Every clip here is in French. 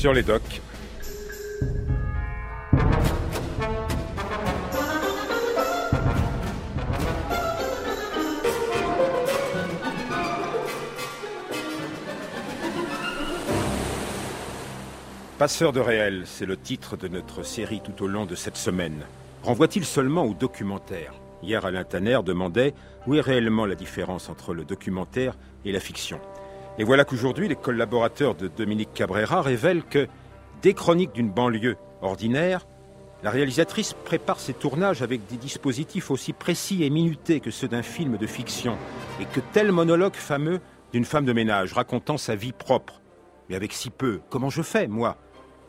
sur les docks. Passeur de réel, c'est le titre de notre série tout au long de cette semaine. Renvoie-t-il seulement au documentaire? Hier, Alain Tanner demandait où est réellement la différence entre le documentaire et la fiction. Et voilà qu'aujourd'hui, les collaborateurs de Dominique Cabrera révèlent que, des chroniques d'une banlieue ordinaire, la réalisatrice prépare ses tournages avec des dispositifs aussi précis et minutés que ceux d'un film de fiction, et que tel monologue fameux d'une femme de ménage racontant sa vie propre, mais avec si peu, comment je fais, moi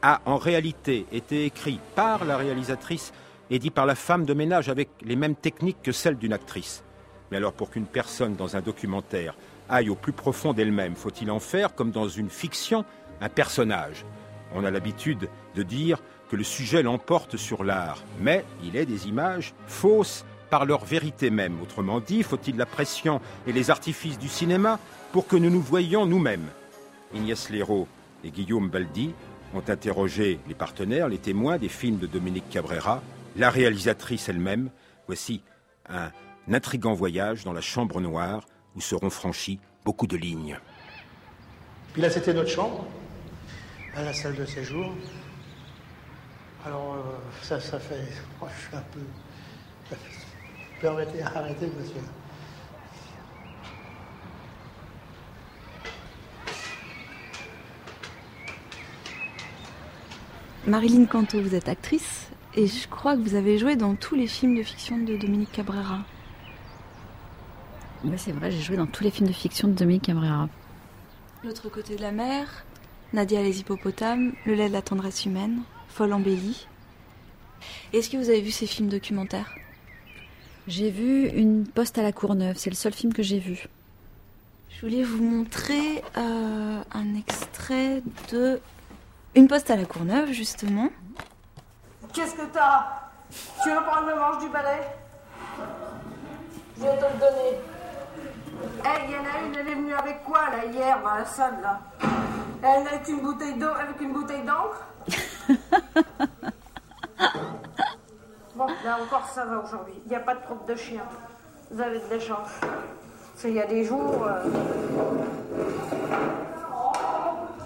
a en réalité été écrit par la réalisatrice et dit par la femme de ménage avec les mêmes techniques que celles d'une actrice. Mais alors pour qu'une personne dans un documentaire aille au plus profond d'elle-même, faut-il en faire, comme dans une fiction, un personnage? On a l'habitude de dire que le sujet l'emporte sur l'art, mais il est des images fausses par leur vérité même. Autrement dit, faut-il la pression et les artifices du cinéma pour que nous nous voyions nous-mêmes? Ignace Léraud et Guillaume Baldi ont interrogé les partenaires, les témoins des films de Dominique Cabrera, la réalisatrice elle-même. Voici un intrigant voyage dans la chambre noire où seront franchies beaucoup de lignes. Puis là, c'était notre chambre, à la salle de séjour. Alors, euh, ça, ça fait. Je suis un peu. Permettez, arrêtez, monsieur. Marilyn Canto, vous êtes actrice et je crois que vous avez joué dans tous les films de fiction de Dominique Cabrera. Oui, c'est vrai, j'ai joué dans tous les films de fiction de Dominique Cabrera. L'autre côté de la mer, Nadia les hippopotames, Le lait de la tendresse humaine, Folle embellie. Est-ce que vous avez vu ces films documentaires? J'ai vu Une poste à la Courneuve, c'est le seul film que j'ai vu. Je voulais vous montrer euh, un extrait de Une poste à la Courneuve, justement. Qu'est-ce que t'as? Tu veux prendre le manche du balai? Je vais te le donner. Eh, il y en a une, elle est venue avec quoi, là, hier, dans la salle, là? Elle avec une bouteille d'eau, avec une bouteille d'encre? Bon, là encore, ça va aujourd'hui. Il n'y a pas de propre de chien. Vous avez de la chance. Parce qu'il y a des jours... euh,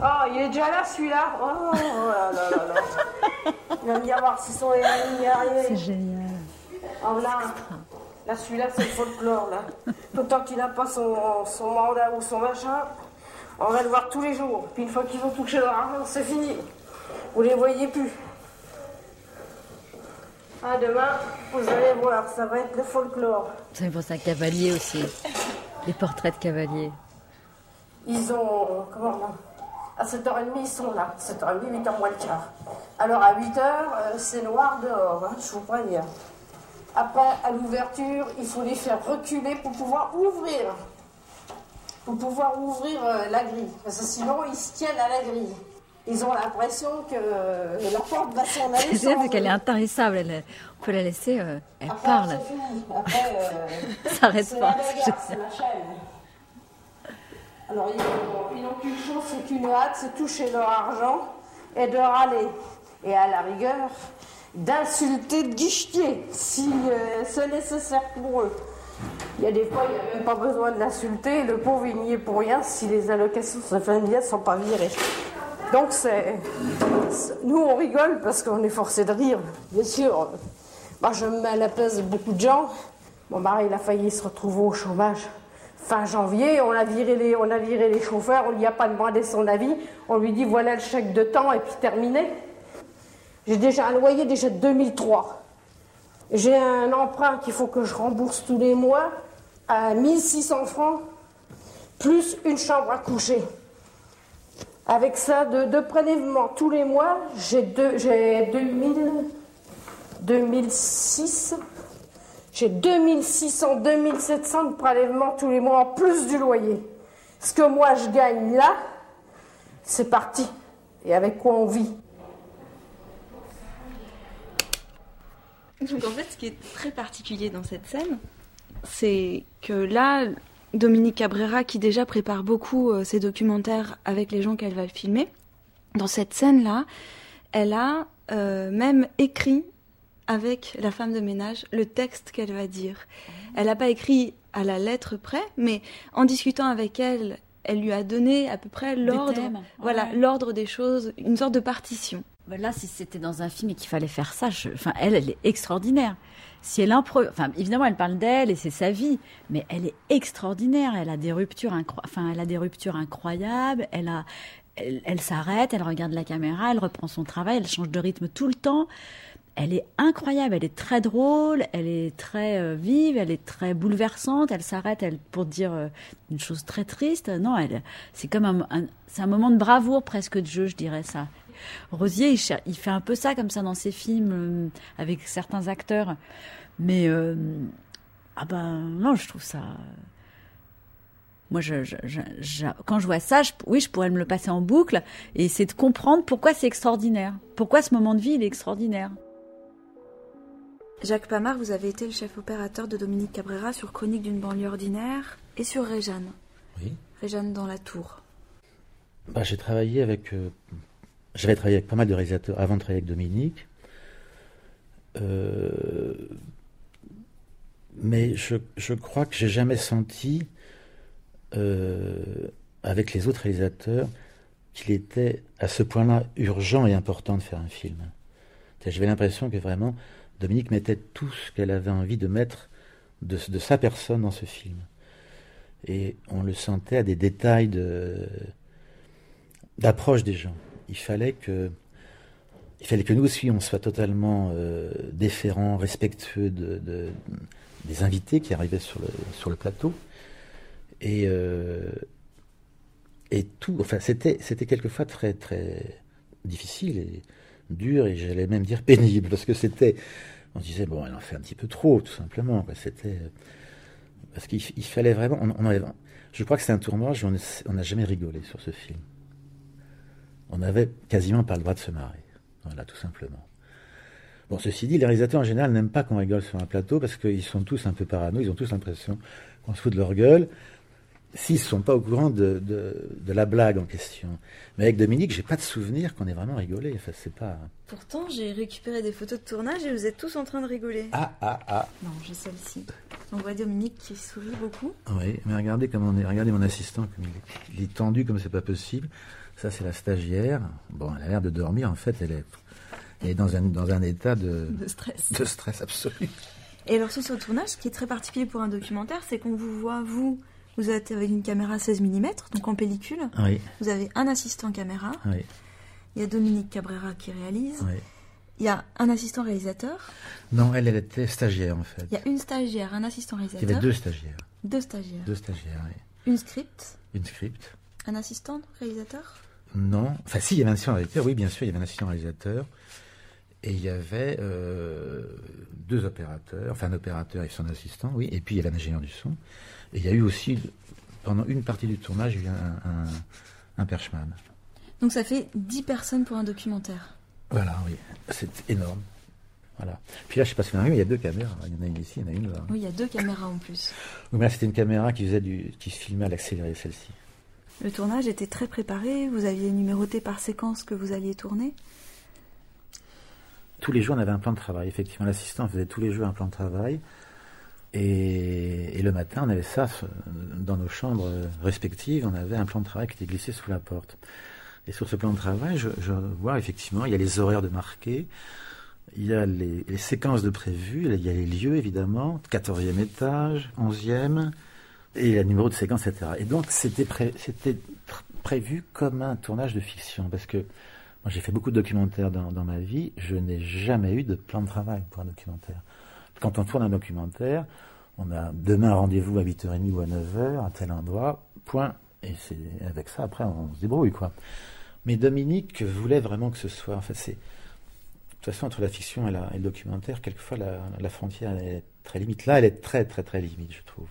Oh, il est déjà là, celui-là Oh, là là là là Il va me dire voir si son est arrivé. C'est génial. Oh là, là celui-là c'est le folklore là. Autant qu'il n'a pas son, son mandat ou son machin, on va le voir tous les jours. Puis une fois qu'ils ont touché leur argent, c'est fini. Vous les voyez plus. Ah demain, vous allez voir, ça va être le folklore. Ça me pense à Cavalier aussi. Les portraits de Cavalier. Ils ont. Comment là À 7h30, ils sont là. 7h30, 8h moins le quart. Alors à 8h, euh, c'est noir dehors, hein, je vous préviens. Après, à l'ouverture, il faut les faire reculer pour pouvoir ouvrir. Pour pouvoir ouvrir euh, la grille. Parce que sinon, ils se tiennent à la grille. Ils ont l'impression que euh, la porte va s'en aller. C'est vrai qu'elle est intarissable. Elle, on peut la laisser. euh, elle Après, parle. Après, euh, Ça c'est pas. c'est la chaîne. Alors, ils n'ont ils n'ont qu'une chose, c'est qu'une hâte, c'est toucher leur argent et de râler. Et à la rigueur, d'insulter le guichetier, si euh, c'est nécessaire pour eux. Il y a des fois, il n'y a même pas besoin de l'insulter. Le pauvre, il n'y est pour rien si les allocations familiales ne sont pas virées. Donc, c'est. c'est- Nous, on rigole parce qu'on est forcé de rire. Bien sûr, moi, je me mets à la place de beaucoup de gens. Mon mari, il a failli se retrouver au chômage. Fin janvier, on a viré les, on a viré les chauffeurs, on lui a pas demandé son avis. On lui dit voilà le chèque de temps et puis terminé. J'ai déjà un loyer déjà de 2003. J'ai un emprunt qu'il faut que je rembourse tous les mois à 1600 francs, plus une chambre à coucher. Avec ça, de, de prélèvements tous les mois, j'ai deux- j'ai 2000, 2006, j'ai 2600, 2700 de prélèvements tous les mois en plus du loyer. Ce que moi je gagne là, c'est parti. Et avec quoi on vit? Donc en fait, ce qui est très particulier dans cette scène, c'est que là, Dominique Cabrera, qui déjà prépare beaucoup euh, ses documentaires avec les gens qu'elle va filmer, dans cette scène-là, elle a euh, même écrit avec la femme de ménage le texte qu'elle va dire. Elle n'a pas écrit à la lettre près, mais en discutant avec elle, elle lui a donné à peu près l'ordre, voilà, l'ordre des choses, une sorte de partition. Ben là, si c'était dans un film et qu'il fallait faire ça, enfin, elle, elle est extraordinaire. Si elle impro... enfin, évidemment, elle parle d'elle et c'est sa vie, mais elle est extraordinaire. Elle a des ruptures, enfin, elle a des ruptures incroyables. Elle a, elle s'arrête, elle regarde la caméra, elle reprend son travail, elle change de rythme tout le temps elle est incroyable, elle est très drôle, elle est très euh, vive, elle est très bouleversante. Elle s'arrête, elle pour dire euh, une chose très triste. Non, elle, c'est comme un, c'est un moment de bravoure presque de jeu, je dirais ça. Rosier, il, fait un peu ça comme ça dans ses films euh, avec certains acteurs, mais ah ben non, je trouve ça. Moi, je, quand je vois ça, oui, je pourrais me le passer en boucle et c'est de comprendre pourquoi c'est extraordinaire, pourquoi ce moment de vie il est extraordinaire. Jacques Pamard, vous avez été le chef opérateur de Dominique Cabrera sur Chronique d'une banlieue ordinaire et sur Réjeanne. Oui. Réjeanne dans la Tour. Bah, j'ai travaillé avec. Euh, j'avais travaillé avec pas mal de réalisateurs avant de travailler avec Dominique. Euh, mais je, je, crois que j'ai jamais senti, euh, avec les autres réalisateurs, qu'il était à ce point-là urgent et important de faire un film. J'avais l'impression que vraiment, Dominique mettait tout ce qu'elle avait envie de mettre de, sa personne dans ce film. Et on le sentait à des détails d'approche des gens. Il fallait que, nous aussi on soit totalement euh, déférents, respectueux de, des invités qui arrivaient sur le, plateau. Et, euh, et tout, enfin, c'était, c'était quelquefois très, très difficile. Et, dur et j'allais même dire pénible parce que c'était on disait bon elle en fait un petit peu trop tout simplement c'était parce qu'il fallait vraiment je crois que c'est un tournage on n'a jamais rigolé sur ce film on n'avait quasiment pas le droit de se marrer voilà tout simplement bon ceci dit les réalisateurs en général n'aiment pas qu'on rigole sur un plateau parce qu'ils sont tous un peu parano ils ont tous l'impression qu'on se fout de leur gueule s'ils ne sont pas au courant de, de, la blague en question. Mais avec Dominique, j'ai pas de souvenir qu'on ait vraiment rigolé. Enfin, c'est pas. Pourtant, j'ai récupéré des photos de tournage et vous êtes tous en train de rigoler. Ah, ah, ah. Non, j'ai celle-ci. On voit Dominique qui sourit beaucoup. Oui, mais regardez comment on est. Regardez mon assistant, comme il est, tendu comme c'est pas possible. Ça, c'est la stagiaire. Bon, elle a l'air de dormir. En fait, elle est, elle est dans, un, dans un état de, de stress. De stress absolu. Et alors, sur ce tournage, ce qui est très particulier pour un documentaire, c'est qu'on vous voit, vous, vous êtes avec une caméra 16 mm, donc en pellicule. Oui. Vous avez un assistant caméra. Oui. Il y a Dominique Cabrera qui réalise. Oui. Il y a un assistant réalisateur. Non, elle, elle était stagiaire en fait. Il y a une stagiaire, un assistant réalisateur. Il y avait deux stagiaires. Deux stagiaires. Deux stagiaires, oui. Une script. Une script. Un assistant réalisateur Non. Enfin, si, il y avait un assistant réalisateur, oui, bien sûr, il y avait un assistant réalisateur. Et il y avait euh, deux opérateurs, enfin un opérateur et son assistant, oui, et puis il y avait un ingénieur du son. Et il y a eu aussi, pendant une partie du tournage, il y a un, un, perchman. Donc ça fait 10 personnes pour un documentaire. Voilà, oui. C'est énorme. Voilà. Puis là, je ne sais pas si vous avez vu, il y a deux caméras. Il y en a une ici, il y en a une là. Oui, il y a deux caméras en plus. Oui, mais là, c'était une caméra qui, faisait du, qui filmait à l'accéléré, celle-ci. Le tournage était très préparé. Vous aviez numéroté par séquence que vous alliez tourner Tous les jours, on avait un plan de travail. Effectivement, l'assistant faisait tous les jours un plan de travail. Et, le matin, on avait ça dans nos chambres respectives, on avait un plan de travail qui était glissé sous la porte. Et sur ce plan de travail, je, vois effectivement, il y a les horaires de marqués, il y a les, séquences de prévues, il y a les lieux évidemment, 14e étage, 11e, et le numéro de séquence, etc. Et donc c'était prévu comme un tournage de fiction, parce que moi j'ai fait beaucoup de documentaires dans, ma vie, je n'ai jamais eu de plan de travail pour un documentaire. Quand on tourne un documentaire, on a demain un rendez-vous à 8h30 ou à 9h, à tel endroit, point. Et c'est avec ça, après, on se débrouille, quoi. Mais Dominique voulait vraiment que ce soit. En fait, c'est. De toute façon, entre la fiction et, le documentaire, quelquefois, la, frontière est très limite. Là, elle est très, très, très limite, je trouve.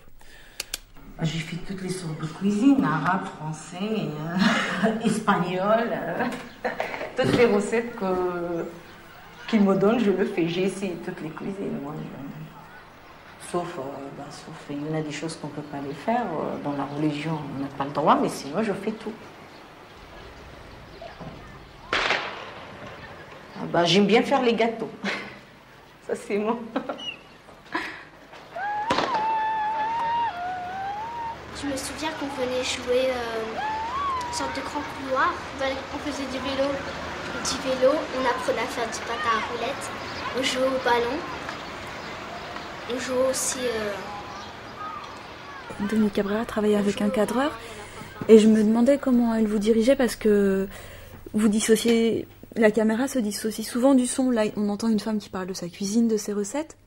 J'ai fait toutes les sortes de cuisine, arabe, français, euh. Euh, toutes les recettes que qu'il me donne, je le fais. J'ai essayé toutes les cuisines, moi. Sauf, euh, bah, sauf, il y en a des choses qu'on ne peut pas les faire. Euh, dans la religion, on n'a pas le droit, mais sinon, je fais tout. bah, J'aime bien faire les gâteaux. Ça, c'est moi. Je me souviens qu'on venait jouer euh, une sorte de grand couloir. On faisait du vélo. Du vélo, on apprenait à faire du patin à roulette. On jouait au ballon. On jouait aussi. Euh... Cabrera travaillait avec un cadreur. Et je me demandais comment elle vous dirigeait parce que vous dissociez. La caméra se dissocie souvent du son. Là, on entend une femme qui parle de sa cuisine, de ses recettes.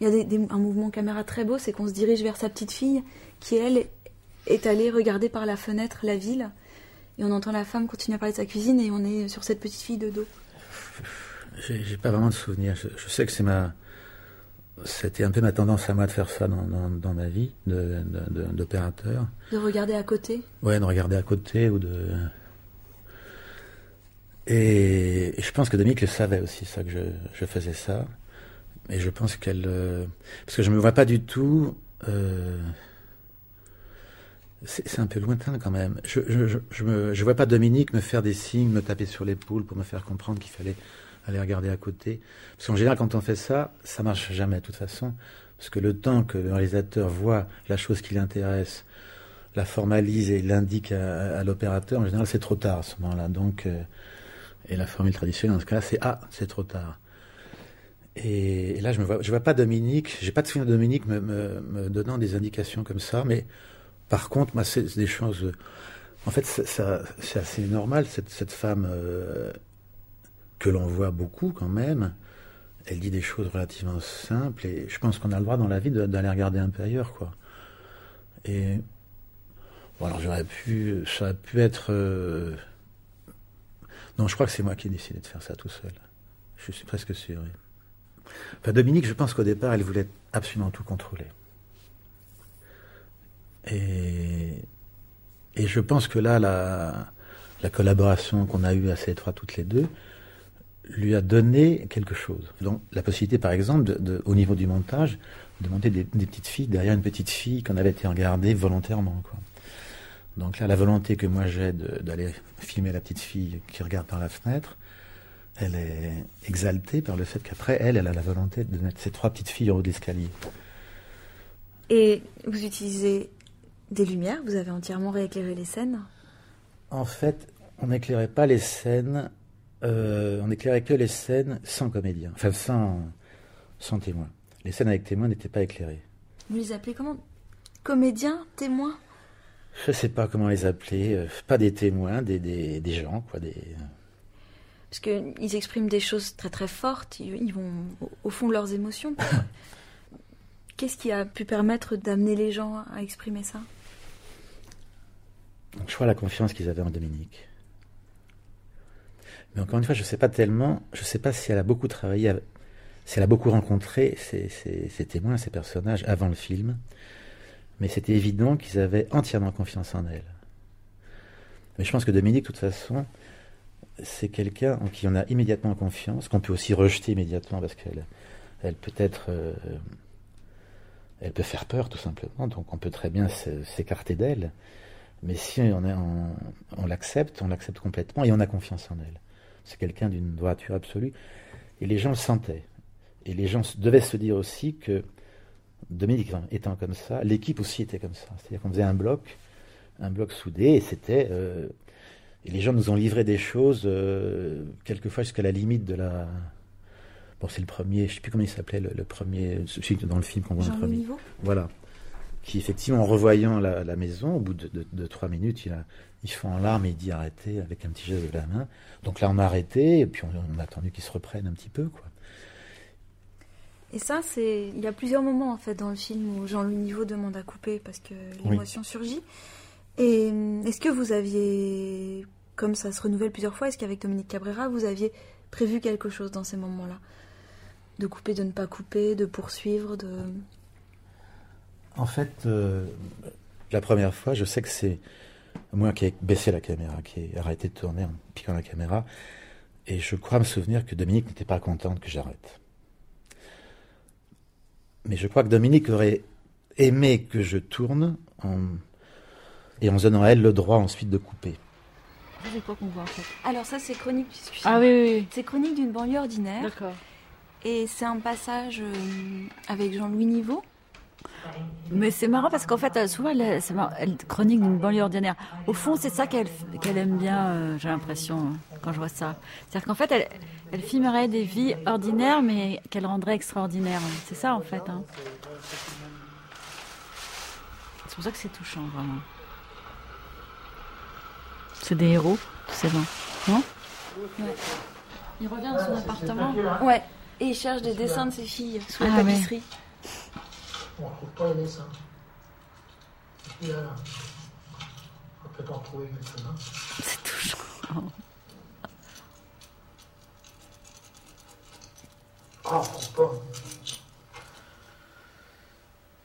Il y a un mouvement caméra très beau, c'est qu'on se dirige vers sa petite fille qui, elle, est allée regarder par la fenêtre la ville. Et on entend la femme continuer à parler de sa cuisine et on est sur cette petite fille de dos. J'ai pas vraiment de souvenirs. Je, sais que c'est ma. C'était un peu ma tendance à moi de faire ça dans, dans, ma vie d'opérateur. De, de, regarder à côté? Ouais, de regarder à côté ou de. Et, je pense que Dominique le savait aussi, ça, que je, je faisais ça. Et je pense qu'elle. Euh, parce que je me vois pas du tout. Euh, c'est un peu lointain quand même. Je je, je, je vois pas Dominique me faire des signes, me taper sur l'épaule pour me faire comprendre qu'il fallait aller regarder à côté. Parce qu'en général, quand on fait ça, ça marche jamais de toute façon. Parce que le temps que le réalisateur voit la chose qui l'intéresse, la formalise et l'indique à, l'opérateur, en général, c'est trop tard à ce moment-là. Donc, euh, et la formule traditionnelle dans ce cas-là, c'est ah, c'est trop tard. Et, là, je ne vois, je vois pas Dominique, j'ai pas de souvenir de Dominique me, me, donnant des indications comme ça, mais par contre, moi, c'est des choses. En fait, c'est assez normal, cette, femme euh, que l'on voit beaucoup quand même. Elle dit des choses relativement simples et je pense qu'on a le droit dans la vie d'aller regarder un peu ailleurs, quoi. Et bon, alors j'aurais pu, ça aurait pu être. Euh, non, je crois que c'est moi qui ai décidé de faire ça tout seul. Je suis presque sûr. Enfin, Dominique, je pense qu'au départ, elle voulait absolument tout contrôler. Et, je pense que là, la, la collaboration qu'on a eue assez étroite toutes les deux lui a donné quelque chose. Donc la possibilité, par exemple, au niveau du montage, de monter des, petites filles derrière une petite fille qu'on avait été regardée volontairement. Donc là, la volonté que moi j'ai d'aller filmer la petite fille qui regarde par la fenêtre, elle est exaltée par le fait qu'après, elle, elle a la volonté de mettre ces trois petites filles en haut de l'escalier. Et vous utilisez des lumières, vous avez entièrement rééclairé les scènes En fait, on n'éclairait pas les scènes, euh, on n'éclairait que les scènes sans comédien, enfin sans, sans témoin. Les scènes avec témoin n'étaient pas éclairées. Vous les appelez comment? Comédiens Témoins? Je ne sais pas comment les appeler. Euh, pas des témoins, des, des, des gens, quoi. Des... Parce qu'ils expriment des choses très très fortes, ils vont au fond de leurs émotions. Qu'est-ce qui a pu permettre d'amener les gens à exprimer ça? Je crois la confiance qu'ils avaient en Dominique. Mais encore une fois, je ne sais pas tellement, je ne sais pas si elle a beaucoup travaillé, si elle a beaucoup rencontré ces, témoins, ces personnages avant le film, mais c'était évident qu'ils avaient entièrement confiance en elle. Mais je pense que Dominique, de toute façon, c'est quelqu'un en qui on a immédiatement confiance, qu'on peut aussi rejeter immédiatement parce qu'elle elle peut être. Euh, elle peut faire peur tout simplement, donc on peut très bien s'écarter d'elle. Mais si on, on, l'accepte, on l'accepte complètement et on a confiance en elle. C'est quelqu'un d'une droiture absolue. Et les gens le sentaient. Et les gens devaient se dire aussi que Dominique étant comme ça, l'équipe aussi était comme ça. C'est-à-dire qu'on faisait un bloc, un bloc soudé, et c'était. Euh, et les gens nous ont livré des choses, euh, quelquefois jusqu'à la limite de la. Bon, c'est le premier, je ne sais plus comment il s'appelait, le, premier, celui dans le film qu'on voit en premier. Voilà qui effectivement en revoyant la, maison, au bout de, trois minutes, il, a, il fait en larmes et il dit arrêtez avec un petit geste de la main. Donc là, on a arrêté et puis on, a attendu qu'il se reprenne un petit peu, quoi. Et ça, c'est il y a plusieurs moments en fait dans le film où Jean-Louis Niveau demande à couper parce que l'émotion surgit. Et est-ce que vous aviez, comme ça se renouvelle plusieurs fois, est-ce qu'avec Dominique Cabrera, vous aviez prévu quelque chose dans ces moments-là? De couper, de ne pas couper, de poursuivre, de... En fait, euh, la première fois, je sais que c'est moi qui ai baissé la caméra, qui ai arrêté de tourner en piquant la caméra. Et je crois me souvenir que Dominique n'était pas contente que j'arrête. Mais je crois que Dominique aurait aimé que je tourne en... et en donnant à elle le droit ensuite de couper. C'est quoi qu'on voit en fait? Alors ça, c'est chronique. Ah oui, oui, oui. C'est chronique d'une banlieue ordinaire. D'accord. Et c'est un passage euh, avec Jean-Louis Niveau. Mais c'est marrant parce qu'en fait, euh, souvent, elle, chronique d'une banlieue ordinaire. Au fond, c'est ça qu'elle qu'elle aime bien, euh, j'ai l'impression, euh, quand je vois ça. C'est-à-dire qu'en fait, elle, elle filmerait des vies ordinaires, mais qu'elle rendrait extraordinaires. C'est ça, en fait. hein. C'est pour ça que c'est touchant, vraiment. C'est des héros, c'est bon. Non? Il revient dans son appartement. Ouais. Et il cherche des dessins de ses filles sous la Ah tapisserie. On ne trouve pas les dessins. Et puis là, on peut peut-être en trouver quelques-uns. C'est touchant. Ah, pas.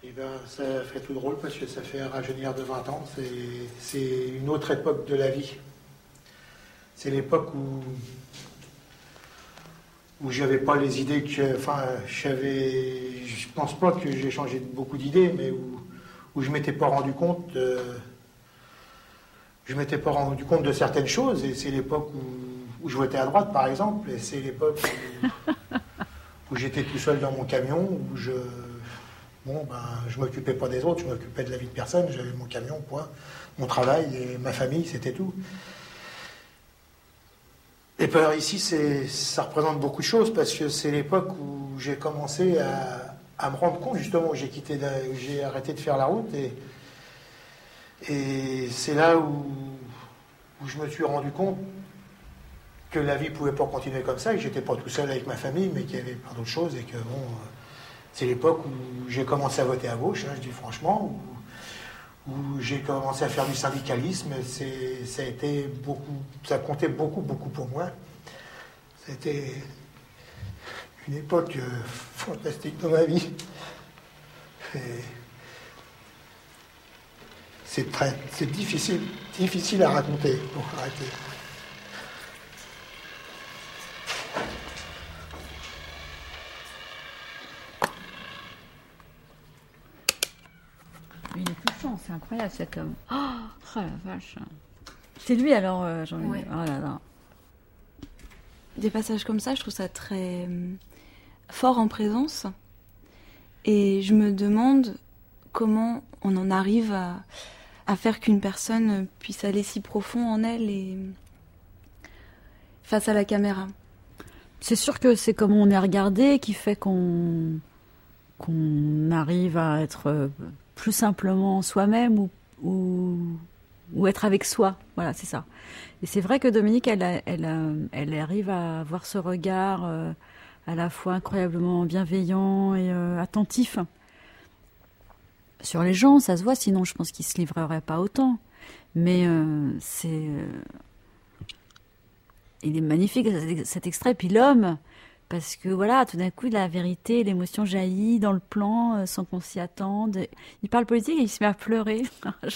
Eh bien, ça fait tout drôle parce que ça fait rajeunir de 20 ans. C'est une autre époque de la vie. C'est l'époque où où j'avais pas les idées que, enfin, j'avais, je pense pas que j'ai changé beaucoup d'idées, mais où, où je m'étais pas rendu compte, de- je m'étais pas rendu compte de certaines choses. Et c'est l'époque où, où je votais à droite, par exemple, et c'est l'époque où, où j'étais tout seul dans mon camion, où je, bon, ben, je m'occupais pas des autres, je m'occupais de la vie de personne, j'avais mon camion, point, mon travail et ma famille, c'était tout. Et puis alors ici, ça représente beaucoup de choses parce que c'est l'époque où j'ai commencé à, me rendre compte justement où j'ai quitté, j'ai arrêté de faire la route et, c'est là où, je me suis rendu compte que la vie pouvait pas continuer comme ça, et que j'étais pas tout seul avec ma famille, mais qu'il y avait plein d'autres choses et que bon, euh, c'est l'époque où j'ai commencé à voter à gauche, hein, je dis franchement, où j'ai commencé à faire du syndicalisme. Ça a beaucoup, comptait beaucoup, beaucoup pour moi. C'était une époque euh, fantastique dans ma vie. C'est difficile, difficile à raconter pour arrêter. Mais il est touchant, c'est incroyable cet homme. Oh, oh la vache. C'est lui alors, euh, jean Ouais. Oh là là. Des passages comme ça, je trouve ça très hum, fort en présence. Et je me demande comment on en arrive à, à faire qu'une personne puisse aller si profond en elle et face à la caméra. C'est sûr que c'est comme on est regardé qui fait qu'on qu'on arrive à être euh, plus simplement soi-même ou, ou, être avec soi. Voilà, c'est ça. Et c'est vrai que Dominique, elle, elle, elle arrive à avoir ce regard euh, à la fois incroyablement bienveillant et euh, attentif sur les gens. Ça se voit, sinon je pense qu'il se livrerait pas autant. Mais euh, c'est il est magnifique cet extrait. Puis l'homme, parce que voilà, tout d'un coup, la vérité, l'émotion jaillit dans le plan euh, sans qu'on s'y attende. Il parle politique et il se met à pleurer.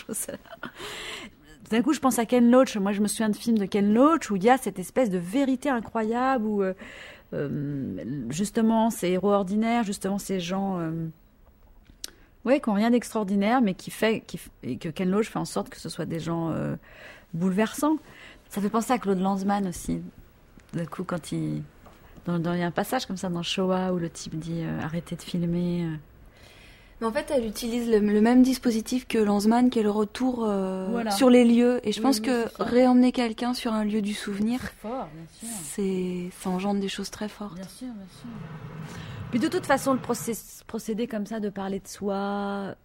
Tout d'un coup, je pense à Ken Loach. Moi, je me souviens de films de Ken Loach où il y a cette espèce de vérité incroyable où euh, euh, justement ces héros ordinaires, justement ces gens. ouais, qui n'ont rien d'extraordinaire, mais qui fait, et que Ken Loach fait en sorte que ce soit des gens bouleversants. Ça fait penser à Claude Lanzmann aussi. D'un coup, quand il. Dans- dans- Il y a un passage comme ça dans Shoah où le type dit euh, arrêtez de filmer. euh. Mais en fait, elle utilise le, le même dispositif que Lanzmann, qui est le retour euh, Voilà. sur les lieux. Et je Oui, pense oui, que réemmener quelqu'un sur un lieu du souvenir, fort, c'est ça engendre des choses très fortes. Bien sûr, bien sûr. Puis de toute façon, le procé- procédé comme ça de parler de soi,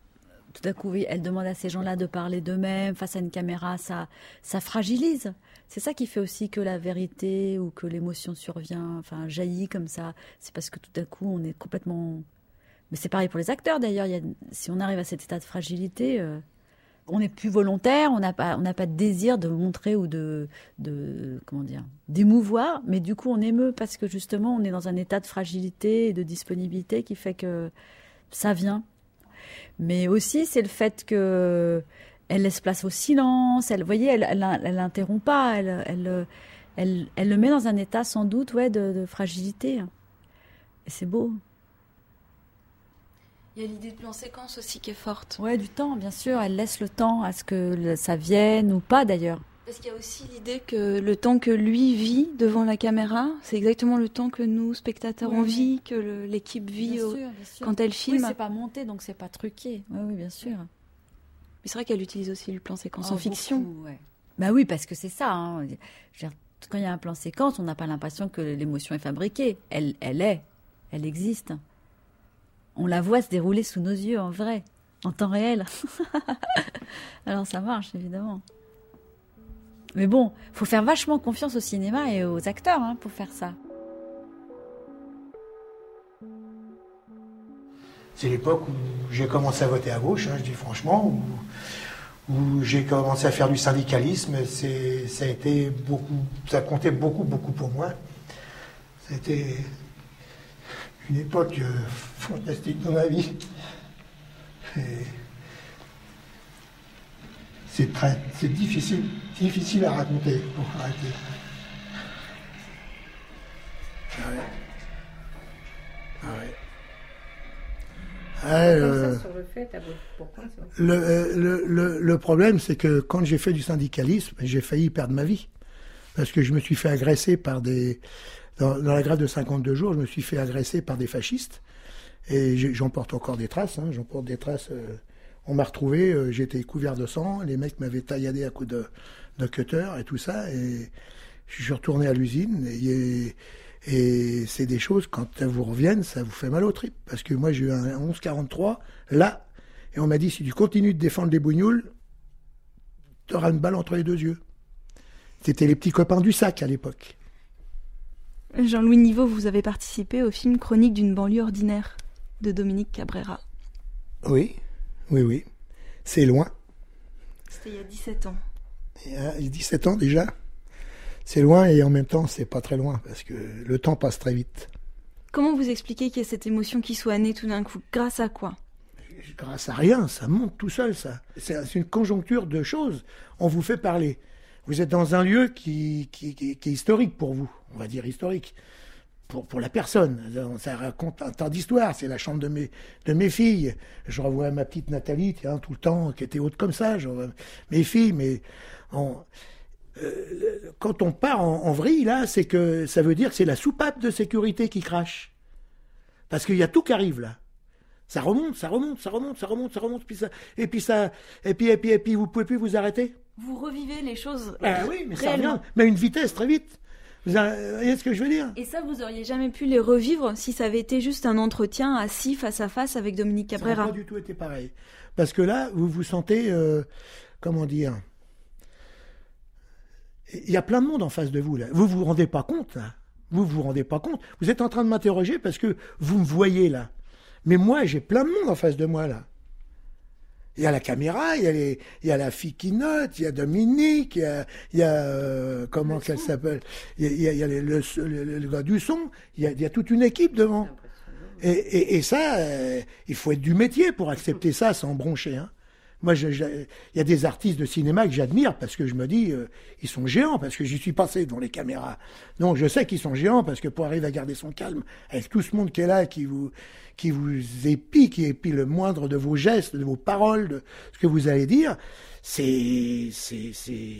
tout à coup, elle demande à ces gens-là de parler d'eux-mêmes face à une caméra, ça, ça fragilise. C'est ça qui fait aussi que la vérité ou que l'émotion survient, enfin jaillit comme ça. C'est parce que tout à coup, on est complètement. Mais c'est pareil pour les acteurs d'ailleurs. Si on arrive à cet état de fragilité, euh, on n'est plus volontaire, on n'a pas, pas de désir de montrer ou de, de comment dire, d'émouvoir, mais du coup on émeut parce que justement on est dans un état de fragilité et de disponibilité qui fait que ça vient. Mais aussi c'est le fait que elle laisse place au silence, elle, vous voyez, elle, elle, elle interrompt pas, elle, elle, elle, elle le met dans un état sans doute, ouais, de, de fragilité. Et c'est beau. Il y a l'idée de plan séquence aussi qui est forte. Ouais, du temps, bien sûr. Elle laisse le temps à ce que ça vienne ou pas d'ailleurs. Parce qu'il y a aussi l'idée que le temps que lui vit devant la caméra, c'est exactement le temps que nous, spectateurs, on vit, que l'équipe vit quand elle filme. Oui, c'est pas monté, donc c'est pas truqué. Oui, oui, bien sûr. Mais c'est vrai qu'elle utilise aussi le plan séquence en oh, fiction. Bah oui, parce que c'est ça. Hein. quand il y a un plan séquence, on n'a pas l'impression que l'émotion est fabriquée. Elle, elle est. Elle existe. On la voit se dérouler sous nos yeux, en vrai, en temps réel. Alors ça marche, évidemment. Mais bon, faut faire vachement confiance au cinéma et aux acteurs hein, pour faire ça. C'est l'époque où j'ai commencé à voter à gauche, hein, je dis franchement, où, j'ai commencé à faire du syndicalisme. ça a été beaucoup, ça comptait beaucoup, beaucoup pour moi. C'était une époque euh, fantastique dans ma vie. c'est très, c'est difficile, difficile à raconter pour arrêter. Le, problème, c'est que quand j'ai fait du syndicalisme, j'ai failli perdre ma vie. Parce que je me suis fait agresser par des. Dans, la grève de 52 jours, je me suis fait agresser par des fascistes. Et j'en porte encore des traces. Hein, j'en porte des traces. Euh, on m'a retrouvé, euh, j'étais couvert de sang, les mecs m'avaient tailladé à coups de, de, cutter et tout ça, et je suis retourné à l'usine, et, et c'est des choses, quand elles vous reviennent, ça vous fait mal au trip, parce que moi j'ai eu un 11-43, là, et on m'a dit, si tu continues de défendre les bougnoules, tu auras une balle entre les deux yeux. C'était les petits copains du sac à l'époque. Jean-Louis Niveau, vous avez participé au film Chronique d'une banlieue ordinaire de Dominique Cabrera. Oui. Oui, oui. C'est loin. C'était il y a 17 ans. Il y a 17 ans déjà. C'est loin et en même temps, c'est pas très loin parce que le temps passe très vite. Comment vous expliquez qu'il y a cette émotion qui soit née tout d'un coup Grâce à quoi? Grâce à rien, ça monte tout seul, ça. C'est une conjoncture de choses. On vous fait parler. Vous êtes dans un lieu qui, qui, qui est historique pour vous, on va dire historique pour, pour la personne. Ça raconte un tas d'histoires. C'est la chambre de mes, de mes filles. Je revois ma petite Nathalie, tiens, tout le temps, qui était haute comme ça. Je mes filles, mais euh, quand on part en, vrille, là, c'est que ça veut dire que c'est la soupape de sécurité qui crache. Parce qu'il y a tout qui arrive, là. Ça remonte, ça remonte, ça remonte, ça remonte, ça remonte, puis ça, et puis ça, et puis, et puis, et puis, vous pouvez plus vous arrêter. Vous revivez les choses. Ah oui, mais ça revient, mais à une vitesse très vite. Vous voyez ce que je veux dire? Et ça, vous auriez jamais pu les revivre si ça avait été juste un entretien assis face à face avec Dominique Cabrera Ça n'a pas du tout été pareil. Parce que là, vous vous sentez, euh, comment dire? Il y a plein de monde en face de vous, là. Vous vous rendez pas compte, là Vous vous rendez pas compte Vous êtes en train de m'interroger parce que vous me voyez, là. Mais moi, j'ai plein de monde en face de moi, là. Il y a la caméra, il y a, les, il y a la fille qui note, il y a Dominique, il y a, il y a euh, comment qu'elle s'appelle, il y a, il y a le, le, gars du son, il y a, il y a toute une équipe devant. Et, et, et ça, euh, il faut être du métier pour accepter ça sans broncher. Hein. Moi, il y a des artistes de cinéma que j'admire parce que je me dis, euh, ils sont géants parce que j'y suis passé dans les caméras. Donc, je sais qu'ils sont géants parce que pour arriver à garder son calme, avec tout ce monde qui est là, qui vous, qui épie, qui épie le moindre de vos gestes, de vos paroles, de ce que vous allez dire, c'est, c'est, c'est,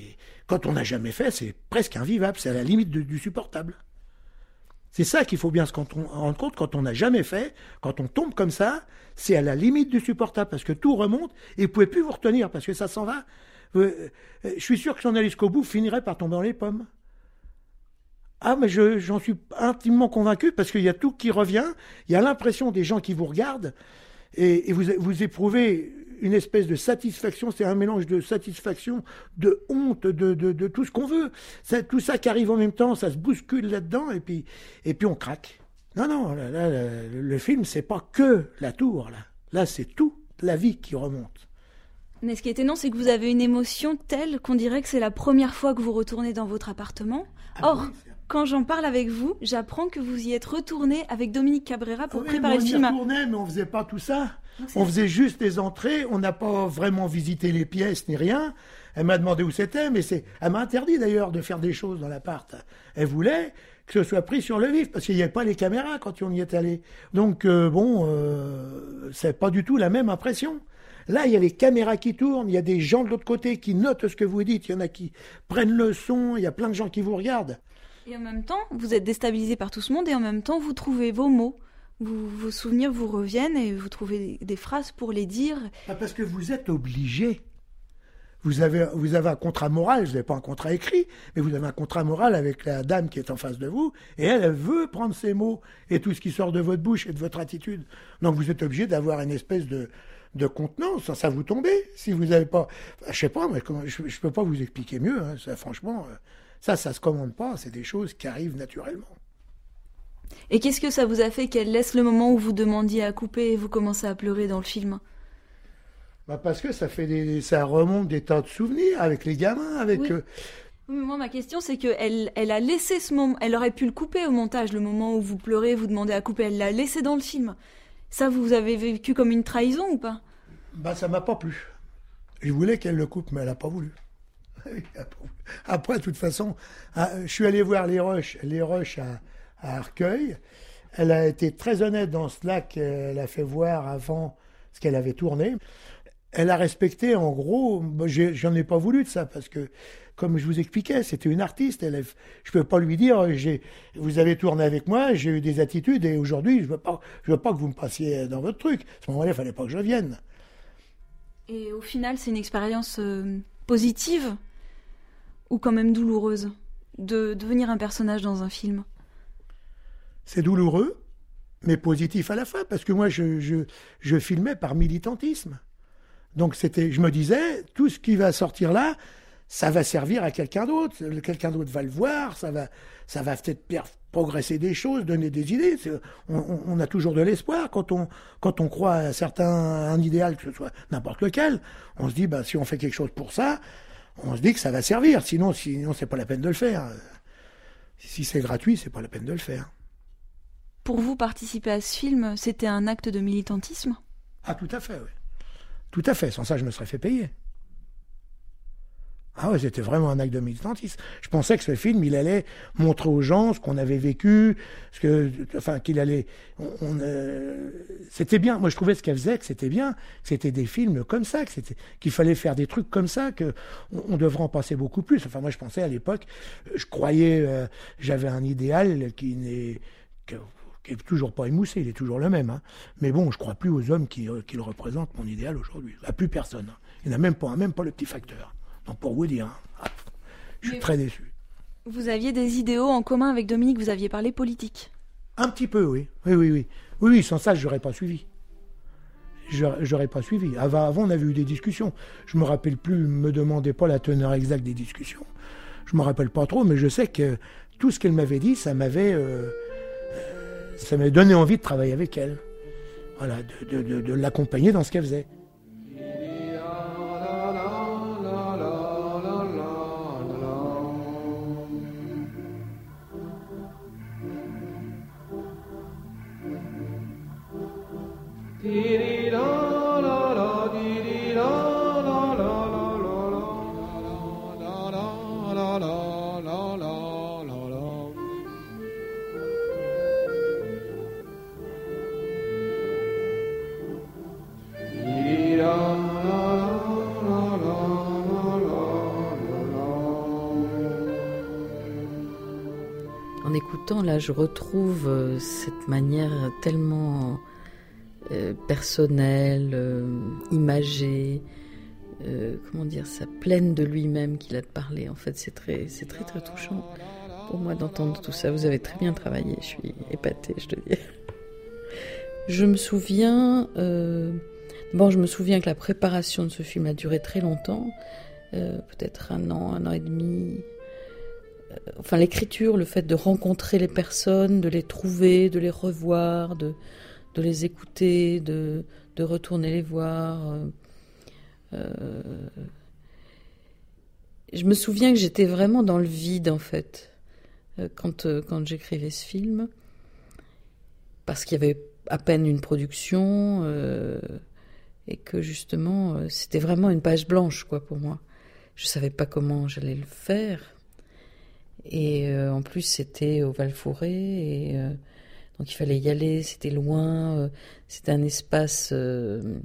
quand on n'a jamais fait, c'est presque invivable, c'est à la limite du supportable. C'est ça qu'il faut bien se rendre compte quand on n'a jamais fait, quand on tombe comme ça, c'est à la limite du supportable parce que tout remonte et vous pouvez plus vous retenir parce que ça s'en va. Euh, euh, je suis sûr que si on allait jusqu'au bout, finirait par tomber dans les pommes. Ah, mais j'en suis intimement convaincu parce qu'il y a tout qui revient, il y a l'impression des gens qui vous regardent et, vous, vous éprouvez une espèce de satisfaction, c'est un mélange de satisfaction, de honte, de, de, tout ce qu'on veut. C'est tout ça qui arrive en même temps, ça se bouscule là-dedans, et puis, et puis on craque. Non, non, là, le film, c'est pas que la tour, là. Là, c'est toute la vie qui remonte. Mais ce qui est étonnant, c'est que vous avez une émotion telle qu'on dirait que c'est la première fois que vous retournez dans votre appartement. Ah Or, quand j'en parle avec vous, j'apprends que vous y êtes retourné avec Dominique Cabrera pour préparer le film. On y retournait, mais on faisait pas tout ça. On faisait juste des entrées, on n'a pas vraiment visité les pièces ni rien. Elle m'a demandé où c'était, mais c'est, elle m'a interdit d'ailleurs de faire des choses dans l'appart. Elle voulait que ce soit pris sur le vif, parce qu'il n'y avait pas les caméras quand on y est allé. Donc euh, bon, euh, c'est pas du tout la même impression. Là, il y a les caméras qui tournent, il y a des gens de l'autre côté qui notent ce que vous dites, il y en a qui prennent le son, il y a plein de gens qui vous regardent. Et en même temps, vous êtes déstabilisé par tout ce monde et en même temps, vous trouvez vos mots. vos souvenirs vous reviennent et vous trouvez des, phrases pour les dire. Parce que vous êtes obligé. Vous avez, vous avez un contrat moral, vous n'avez pas un contrat écrit, mais vous avez un contrat moral avec la dame qui est en face de vous, et elle, elle veut prendre ses mots et tout ce qui sort de votre bouche et de votre attitude. Donc vous êtes obligé d'avoir une espèce de, de contenance, sans ça vous tomber. Si vous n'avez pas, je sais pas, mais je, ne peux pas vous expliquer mieux. Hein, ça, franchement, euh, ça, ça se commande pas. C'est des choses qui arrivent naturellement. Et qu'est-ce que ça vous a fait qu'elle laisse le moment où vous demandiez à couper et vous commencez à pleurer dans le film? Bah Parce que ça, fait des, ça remonte des tas de souvenirs avec les gamins, avec. Oui. Euh, moi, ma question, c'est qu'elle elle a laissé ce moment. Elle aurait pu le couper au montage, le moment où vous pleurez, vous demandez à couper. Elle l'a laissé dans le film. Ça, vous avez vécu comme une trahison ou pas? Bah, ça m'a pas plu. Je voulais qu'elle le coupe, mais elle n'a pas voulu. Après, de toute façon, ah, je suis allé voir les Roches, les Roches à, Arcueil. Elle a été très honnête dans cela qu'elle a fait voir avant ce qu'elle avait tourné. Elle a respecté, en gros, j'en ai pas voulu de ça, parce que, comme je vous expliquais, c'était une artiste. Elle, je peux pas lui dire, vous avez tourné avec moi, j'ai eu des attitudes, et aujourd'hui, je veux pas, je veux pas que vous me passiez dans votre truc. À ce moment-là, il fallait pas que je vienne. Et au final, c'est une expérience euh, positive ou quand même douloureuse de devenir un personnage dans un film? C'est douloureux, mais positif à la fois, parce que moi, je, je, je filmais par militantisme. Donc, c'était, je me disais, tout ce qui va sortir là, ça va servir à quelqu'un d'autre. Quelqu'un d'autre va le voir, ça va, ça va peut-être progresser des choses, donner des idées. On, on, a toujours de l'espoir quand on, quand on croit à certain, un idéal, que ce soit n'importe lequel. On se dit, bah, si on fait quelque chose pour ça, on se dit que ça va servir. Sinon, sinon c'est pas la peine de le faire. Si c'est gratuit, c'est pas la peine de le faire. Pour vous, participer à ce film, c'était un acte de militantisme? Ah, tout à fait, oui. Tout à fait. Sans ça, je me serais fait payer. Ah ouais, c'était vraiment un acte de militantisme. Je pensais que ce film, il allait montrer aux gens ce qu'on avait vécu, ce que, enfin, qu'il allait, on, euh, c'était bien. Moi, je trouvais ce qu'elle faisait que c'était bien, c'était des films comme ça, qu'il fallait faire des trucs comme ça, que on, devrait en passer beaucoup plus. Enfin, moi, je pensais à l'époque, je croyais, euh, j'avais un idéal qui n'est, qui est toujours pas émoussé, il est toujours le même. Hein. Mais bon, je crois plus aux hommes qui, euh, le représentent, mon idéal aujourd'hui. À plus personne. Hein. Il n'y a même pas, même pas le petit facteur. Donc pour vous dire, hein, je suis très déçu. Vous aviez des idéaux en commun avec Dominique, vous aviez parlé politique. Un petit peu, oui. Oui, oui, oui. Oui, sans ça, je n'aurais pas suivi. J'aurais pas suivi. Avant, on avait eu des discussions. Je me rappelle plus, me demandez pas la teneur exacte des discussions. Je me rappelle pas trop, mais je sais que tout ce qu'elle m'avait dit, ça m'avait, euh, ça m'avait donné envie de travailler avec elle. Voilà, de l'accompagner dans ce qu'elle faisait. Là, je retrouve euh, cette manière tellement euh, personnelle, euh, imagée, comment dire ça, pleine de lui-même qu'il a de parler. En fait, c'est très, c'est très, très touchant pour moi d'entendre tout ça. Vous avez très bien travaillé, je suis épatée, je te dis. Je me souviens, bon, je me souviens que la préparation de ce film a duré très longtemps, peut-être un an, un an et demi, enfin l'écriture, le fait de rencontrer les personnes, de les trouver, de les revoir, de, de les écouter, de, retourner les voir. Euh, euh, je me souviens que j'étais vraiment dans le vide en fait euh, quand, j'écrivais ce film, parce qu'il y avait à peine une production et que justement c'était vraiment une page blanche quoi pour moi. Je savais pas comment j'allais le faire. Et en plus, c'était au Val-Forêt. Et donc, il fallait y aller. C'était loin. Euh, c'était un espace euh,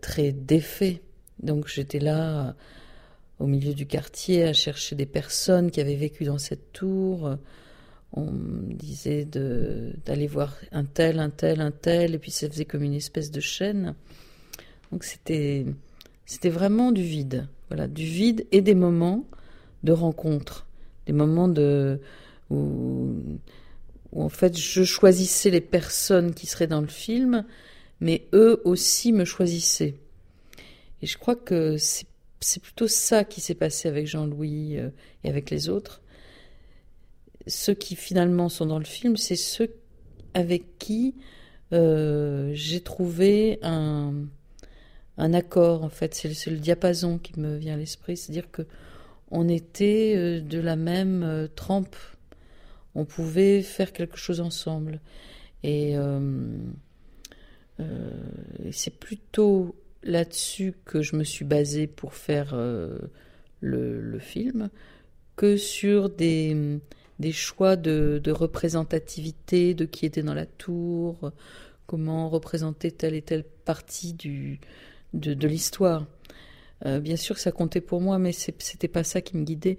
très défait. Donc j'étais là au milieu du quartier à chercher des personnes qui avaient vécu dans cette tour. On me disait d'aller voir un tel, un tel, un tel, et puis ça faisait comme une espèce de chaîne. Donc c'était c'était vraiment du vide, voilà, du vide et des moments de rencontre, des moments de où, où en fait je choisissais les personnes qui seraient dans le film, mais eux aussi me choisissaient. Et je crois que c'est plutôt ça qui s'est passé avec Jean-Louis euh, et avec les autres. Ceux qui finalement sont dans le film, c'est ceux avec qui euh, j'ai trouvé un, accord, en fait. C'est le diapason qui me vient à l'esprit. C'est-à-dire que on était euh, de la même trempe. On pouvait faire quelque chose ensemble. Et c'est plutôt là-dessus que je me suis basée pour faire euh, le, film que sur des, choix de, représentativité, de qui était dans la tour, comment représenter telle et telle partie de, l'histoire. Euh, bien sûr ça comptait pour moi, mais c'était pas ça qui me guidait.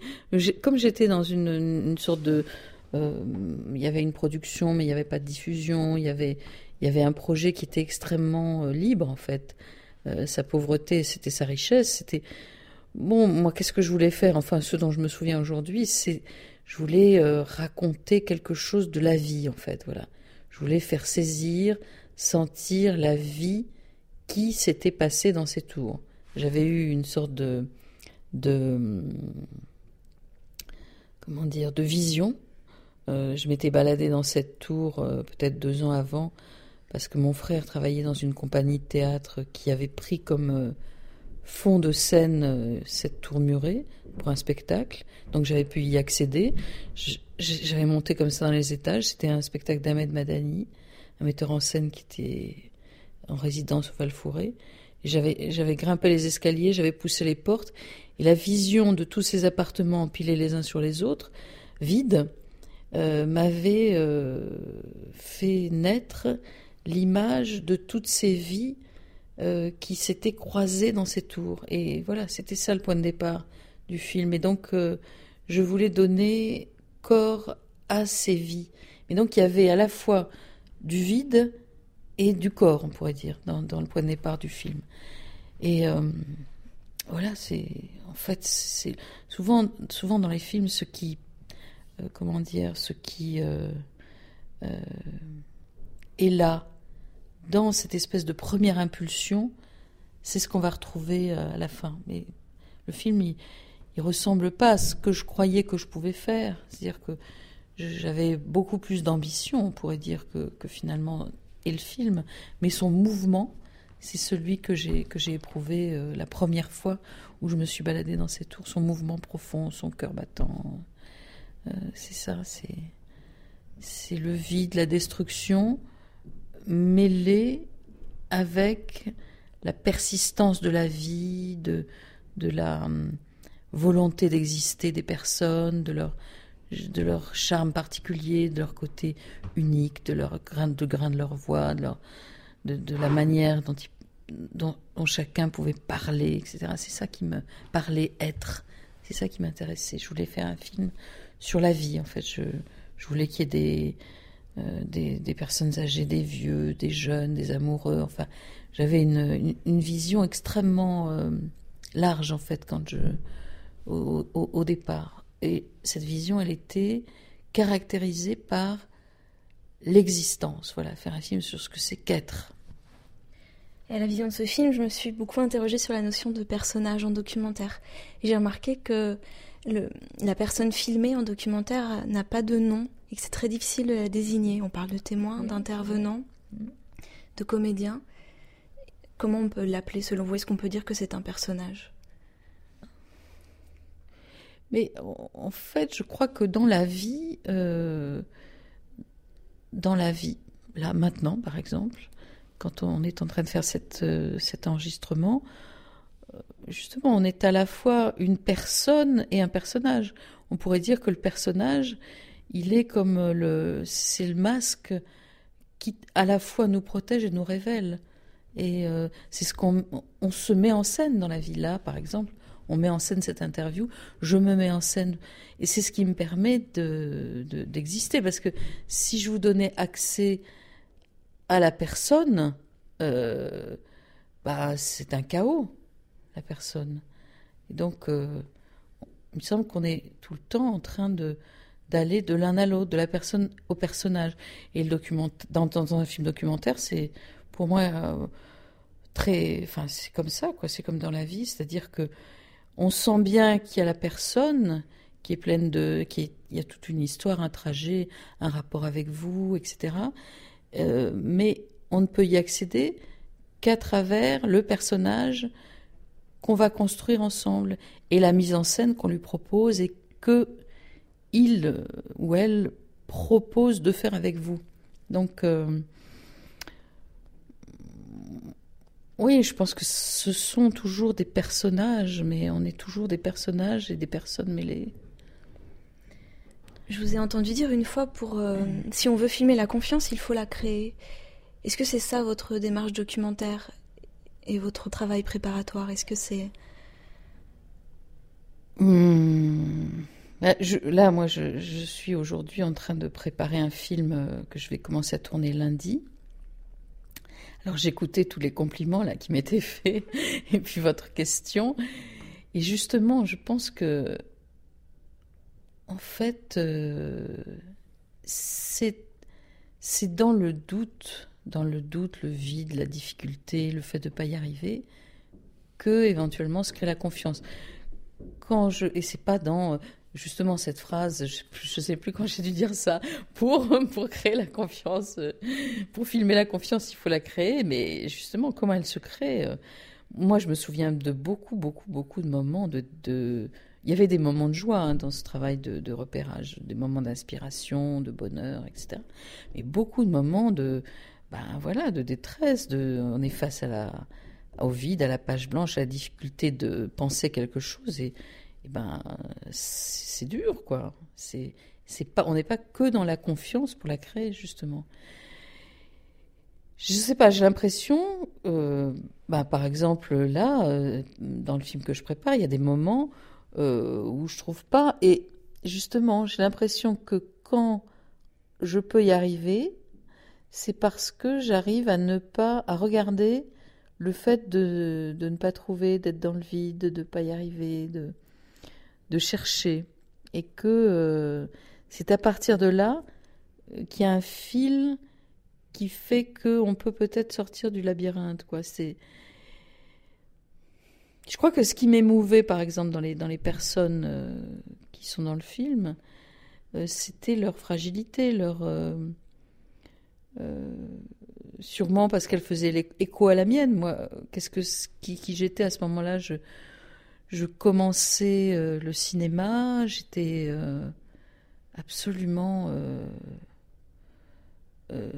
Comme j'étais dans une, une, sorte de, euh, il y avait une production, mais il n'y avait pas de diffusion. Il y avait, y avait un projet qui était extrêmement libre en fait. Euh, sa pauvreté, c'était sa richesse, c'était bon. Moi, qu'est-ce que je voulais faire? Enfin, ce dont je me souviens aujourd'hui, c'est je voulais euh, raconter quelque chose de la vie, en fait. Voilà, je voulais faire saisir, sentir la vie qui s'était passée dans ces tours. J'avais eu une sorte de de comment dire de vision. Euh, je m'étais baladée dans cette tour peut-être deux ans avant parce que mon frère travaillait dans une compagnie de théâtre qui avait pris comme euh, fond de scène euh, cette tour murée pour un spectacle. Donc j'avais pu y accéder. J'avais monté comme ça dans les étages. C'était un spectacle d'Ahmed Madani, un metteur en scène qui était en résidence au Val-Fouré. J'avais grimpé les escaliers, j'avais poussé les portes, et la vision de tous ces appartements empilés les uns sur les autres, vides, euh, m'avait fait naître l'image de toutes ces vies euh, qui s'étaient croisées dans ces tours. Et voilà, c'était ça le point de départ du film. Et donc, euh, je voulais donner corps à ces vies. Et donc, il y avait à la fois du vide et du corps, on pourrait dire, dans, le point de départ du film. Et euh, voilà, c'est en fait, c'est souvent, souvent dans les films, ce qui, comment dire, ce qui est là dans cette espèce de première impulsion, c'est ce qu'on va retrouver euh, à la fin. Mais le film, il, il ressemble pas à ce que je croyais que je pouvais faire. C'est-à-dire que j'avais beaucoup plus d'ambition, on pourrait dire, que, finalement est le film. Mais son mouvement, c'est celui que j'ai que j'ai éprouvé euh, la première fois où je me suis baladée dans ces tours. Son mouvement profond, son cœur battant. Euh, c'est ça, c'est le vide, la destruction, mêlé avec la persistance de la vie, de, la hum, volonté d'exister des personnes, de leur, charme particulier, de leur côté unique, de leur grain de, grain de leur voix, de, la manière dont, dont, chacun pouvait parler, etc. C'est ça qui me parlait être. C'est ça qui m'intéressait. Je voulais faire un film sur la vie, en fait. Je, voulais qu'il y ait des, euh, des, personnes âgées, des vieux, des jeunes, des amoureux. Enfin, j'avais une, vision extrêmement euh, large en fait quand je au, départ. Et cette vision, elle était caractérisée par l'existence. Voilà, faire un film sur ce que c'est qu'être. Et à la vision de ce film, je me suis beaucoup interrogée sur la notion de personnage en documentaire. Et j'ai remarqué que le, la personne filmée en documentaire n'a pas de nom et que c'est très difficile de la désigner. On parle de témoins, d'intervenants, de comédiens. Comment on peut l'appeler selon vous? Est-ce qu'on peut dire que c'est un personnage? Mais en fait, je crois que dans la vie, euh, dans la vie, là maintenant par exemple, quand on est en train de faire cette, euh, cet enregistrement, justement, on est à la fois une personne et un personnage. On pourrait dire que le personnage, il est comme le, c'est le masque qui à la fois nous protège et nous révèle. Et euh, c'est ce qu'on on se met en scène dans la vie. Là, par exemple, on met en scène cette interview, je me mets en scène. Et c'est ce qui me permet d'exister. De, parce que si je vous donnais accès à la personne, euh, bah, c'est un chaos, la personne. Et donc, euh, il me semble qu'on est tout le temps en train de d'aller de l'un à l'autre, de la personne au personnage. Et le document, dans, un film documentaire, c'est pour moi euh, très, enfin c'est comme ça, quoi. C'est comme dans la vie, c'est-à-dire que on sent bien qu'il y a la personne qui est pleine de, qui il y a toute une histoire, un trajet, un rapport avec vous, etc. Euh, mais on ne peut y accéder qu'à travers le personnage qu'on va construire ensemble et la mise en scène qu'on lui propose et que il ou elle propose de faire avec vous. Donc, euh, oui, je pense que ce sont toujours des personnages, mais on est toujours des personnages et des personnes mêlées. Je vous ai entendu dire une fois pour euh, si on veut filmer la confiance, il faut la créer. Est-ce que c'est ça votre démarche documentaire? Et votre travail préparatoire Est-ce que c'est hmm. Là, moi, je, suis aujourd'hui en train de préparer un film euh, que je vais commencer à tourner lundi. Alors j'écoutais tous les compliments là qui m'étaient faits et puis votre question et justement je pense que en fait euh, c'est dans le doute dans le doute le vide la difficulté le fait de ne pas y arriver que éventuellement se crée la confiance quand je et c'est pas dans justement cette phrase, je ne sais plus quand j'ai dû dire ça, pour, pour créer la confiance, euh, pour filmer la confiance, il faut la créer, mais justement, comment elle se crée euh, Moi, je me souviens de beaucoup, beaucoup, beaucoup de moments de... de... Il y avait des moments de joie hein, dans ce travail de, de, repérage, des moments d'inspiration, de bonheur, etc. Mais beaucoup de moments de, ben voilà, de détresse, on est face au vide, à la page blanche, à la difficulté de penser quelque chose et, ben, c'est dur, quoi. C'est, c'est pas, on n'est pas que dans la confiance pour la créer, justement. Je sais pas, j'ai l'impression, euh, bah, par exemple, là, euh, dans le film que je prépare, il y a des moments euh, où je trouve pas. Et justement, j'ai l'impression que quand je peux y arriver, c'est parce que j'arrive à ne pas, à regarder le fait de, de ne pas trouver, d'être dans le vide, de ne pas y arriver, de de chercher, et que euh, c'est à partir de là euh, qu'il y a un fil qui fait qu'on peut peut-être sortir du labyrinthe. Quoi. C'est... Je crois que ce qui m'émouvait, par exemple, dans les, dans les personnes euh, qui sont dans le film, c'était leur fragilité, leur... sûrement parce qu'elle faisait écho à la mienne. Moi, qu'est-ce que qui, j'étais à ce moment-là? Je, commençais euh, le cinéma, j'étais euh, absolument euh,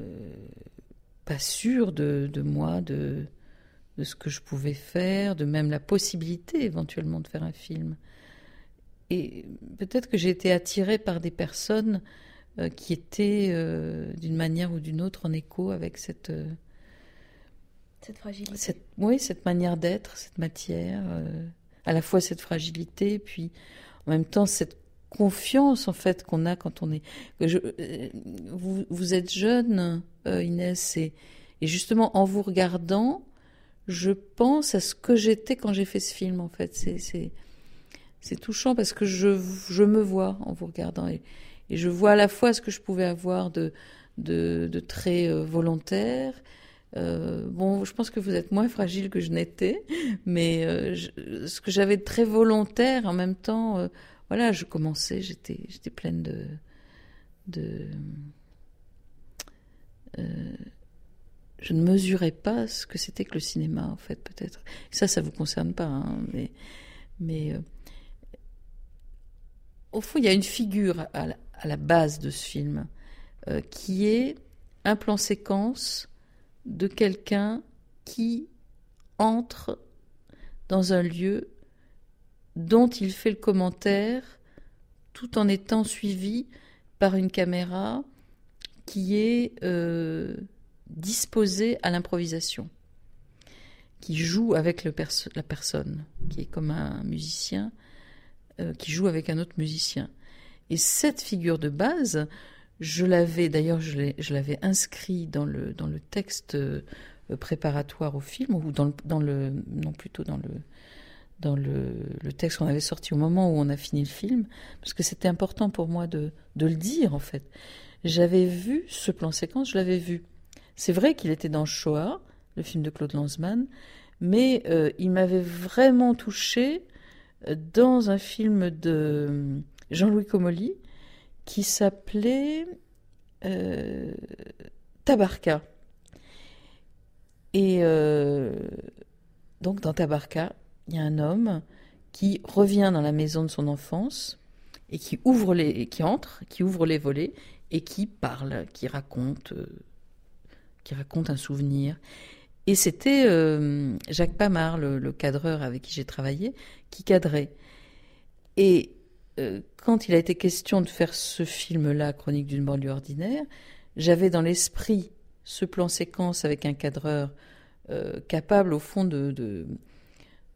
pas sûre de, de moi, de, de, ce que je pouvais faire, de même la possibilité éventuellement de faire un film. Et peut-être que j'ai été attirée par des personnes qui étaient d'une manière ou d'une autre en écho avec cette... cette fragilité. Cette, oui, cette manière d'être, cette matière à la fois cette fragilité, puis en même temps cette confiance en fait qu'on a quand on est. Je, euh, vous, vous, êtes jeune, euh, Inès, et, et, justement en vous regardant, je pense à ce que j'étais quand j'ai fait ce film. En fait, c'est c'est touchant parce que je, je me vois en vous regardant et, et, je vois à la fois ce que je pouvais avoir de de, très euh, volontaire euh, bon, je pense que vous êtes moins fragile que je n'étais, mais euh, ce que j'avais de très volontaire, en même temps, voilà, je commençais, j'étais, j'étais pleine de, de je ne mesurais pas ce que c'était que le cinéma, en fait, peut-être. Ça, ça vous concerne pas, hein, mais, mais au fond, il y a une figure à à la base de ce film qui est un plan séquence de quelqu'un qui entre dans un lieu dont il fait le commentaire tout en étant suivi par une caméra qui est euh, disposée à l'improvisation. qui joue avec la personne, qui est comme un musicien euh, qui joue avec un autre musicien. Et cette figure de base, je l'avais, d'ailleurs, je l'avais inscrit dans le, dans le texte euh, préparatoire au film, ou dans le, dans le non plutôt dans le, dans le, texte qu'on avait sorti au moment où on a fini le film, parce que c'était important pour moi de, de le dire, en fait. J'avais vu ce plan séquence, je l'avais vu. C'est vrai qu'il était dans Shoah, le film de Claude Lanzmann, mais euh, il m'avait vraiment touché euh, dans un film de Jean-Louis Comolli qui s'appelait euh, Tabarka. Et donc dans Tabarka, il y a un homme qui revient dans la maison de son enfance et qui ouvre les, qui entre, qui ouvre les volets et qui parle, qui raconte, qui raconte un souvenir. Et c'était euh, Jacques Pamard, le, cadreur avec qui j'ai travaillé, qui cadrait. Et euh, quand il a été question de faire ce film-là, Chronique d'une banlieue ordinaire, j'avais dans l'esprit ce plan séquence avec un cadreur euh, capable, au fond, de,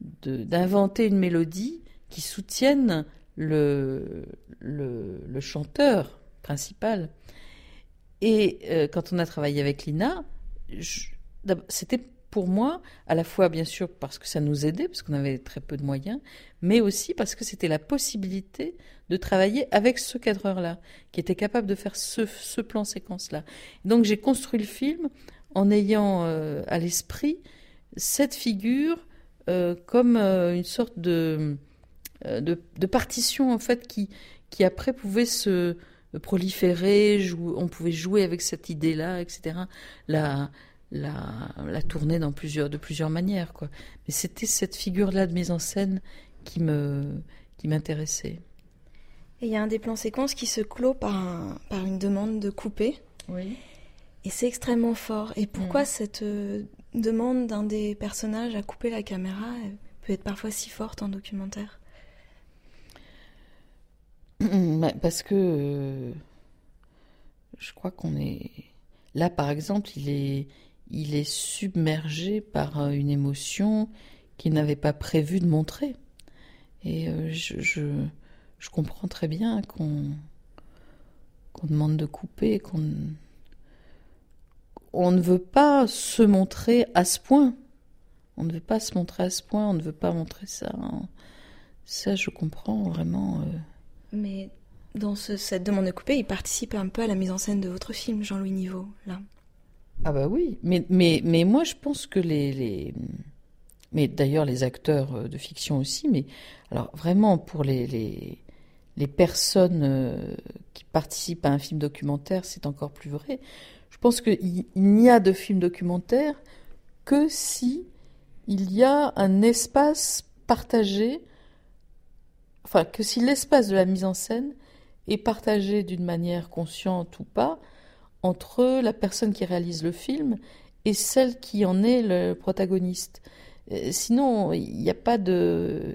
d'inventer une mélodie qui soutienne le, le, chanteur principal. Et quand on a travaillé avec Lina, c'était pour moi, à la fois bien sûr parce que ça nous aidait, parce qu'on avait très peu de moyens, mais aussi parce que c'était la possibilité de travailler avec ce cadreur-là, qui était capable de faire ce, plan séquence-là. Donc j'ai construit le film en ayant euh, à l'esprit cette figure euh, comme euh, une sorte de, de, partition en fait qui, qui après pouvait se proliférer, on pouvait jouer avec cette idée-là, etc. la, la tourner dans plusieurs, de plusieurs manières. Quoi. Mais c'était cette figure-là de mise en scène qui me qui m'intéressait. Et il y a un des plans séquences qui se clôt par, par une demande de couper. Oui. Et c'est extrêmement fort. Et pourquoi mm. cette euh, demande d'un des personnages à couper la caméra peut être parfois si forte en documentaire? Parce que euh, je crois qu'on est là, par exemple, il est il est submergé par euh, une émotion qu'il n'avait pas prévu de montrer. Et euh, je, je, comprends très bien qu'on qu'on demande de couper, qu'on on ne veut pas se montrer à ce point. On ne veut pas se montrer à ce point, on ne veut pas montrer ça. Ça, je comprends vraiment. Euh. Mais dans cette demande de couper, il participe un peu à la mise en scène de votre film, Jean-Louis Niveau, là. Ah bah oui, mais, mais, mais moi je pense que les, les... mais d'ailleurs les acteurs euh, de fiction aussi, mais alors vraiment pour les, les, les personnes euh, qui participent à un film documentaire, c'est encore plus vrai. Je pense qu'il n'y a de film documentaire que si il y a un espace partagé, enfin que si l'espace de la mise en scène est partagé d'une manière consciente ou pas, entre la personne qui réalise le film et celle qui en est le protagoniste. Euh, sinon, il n'y a pas de,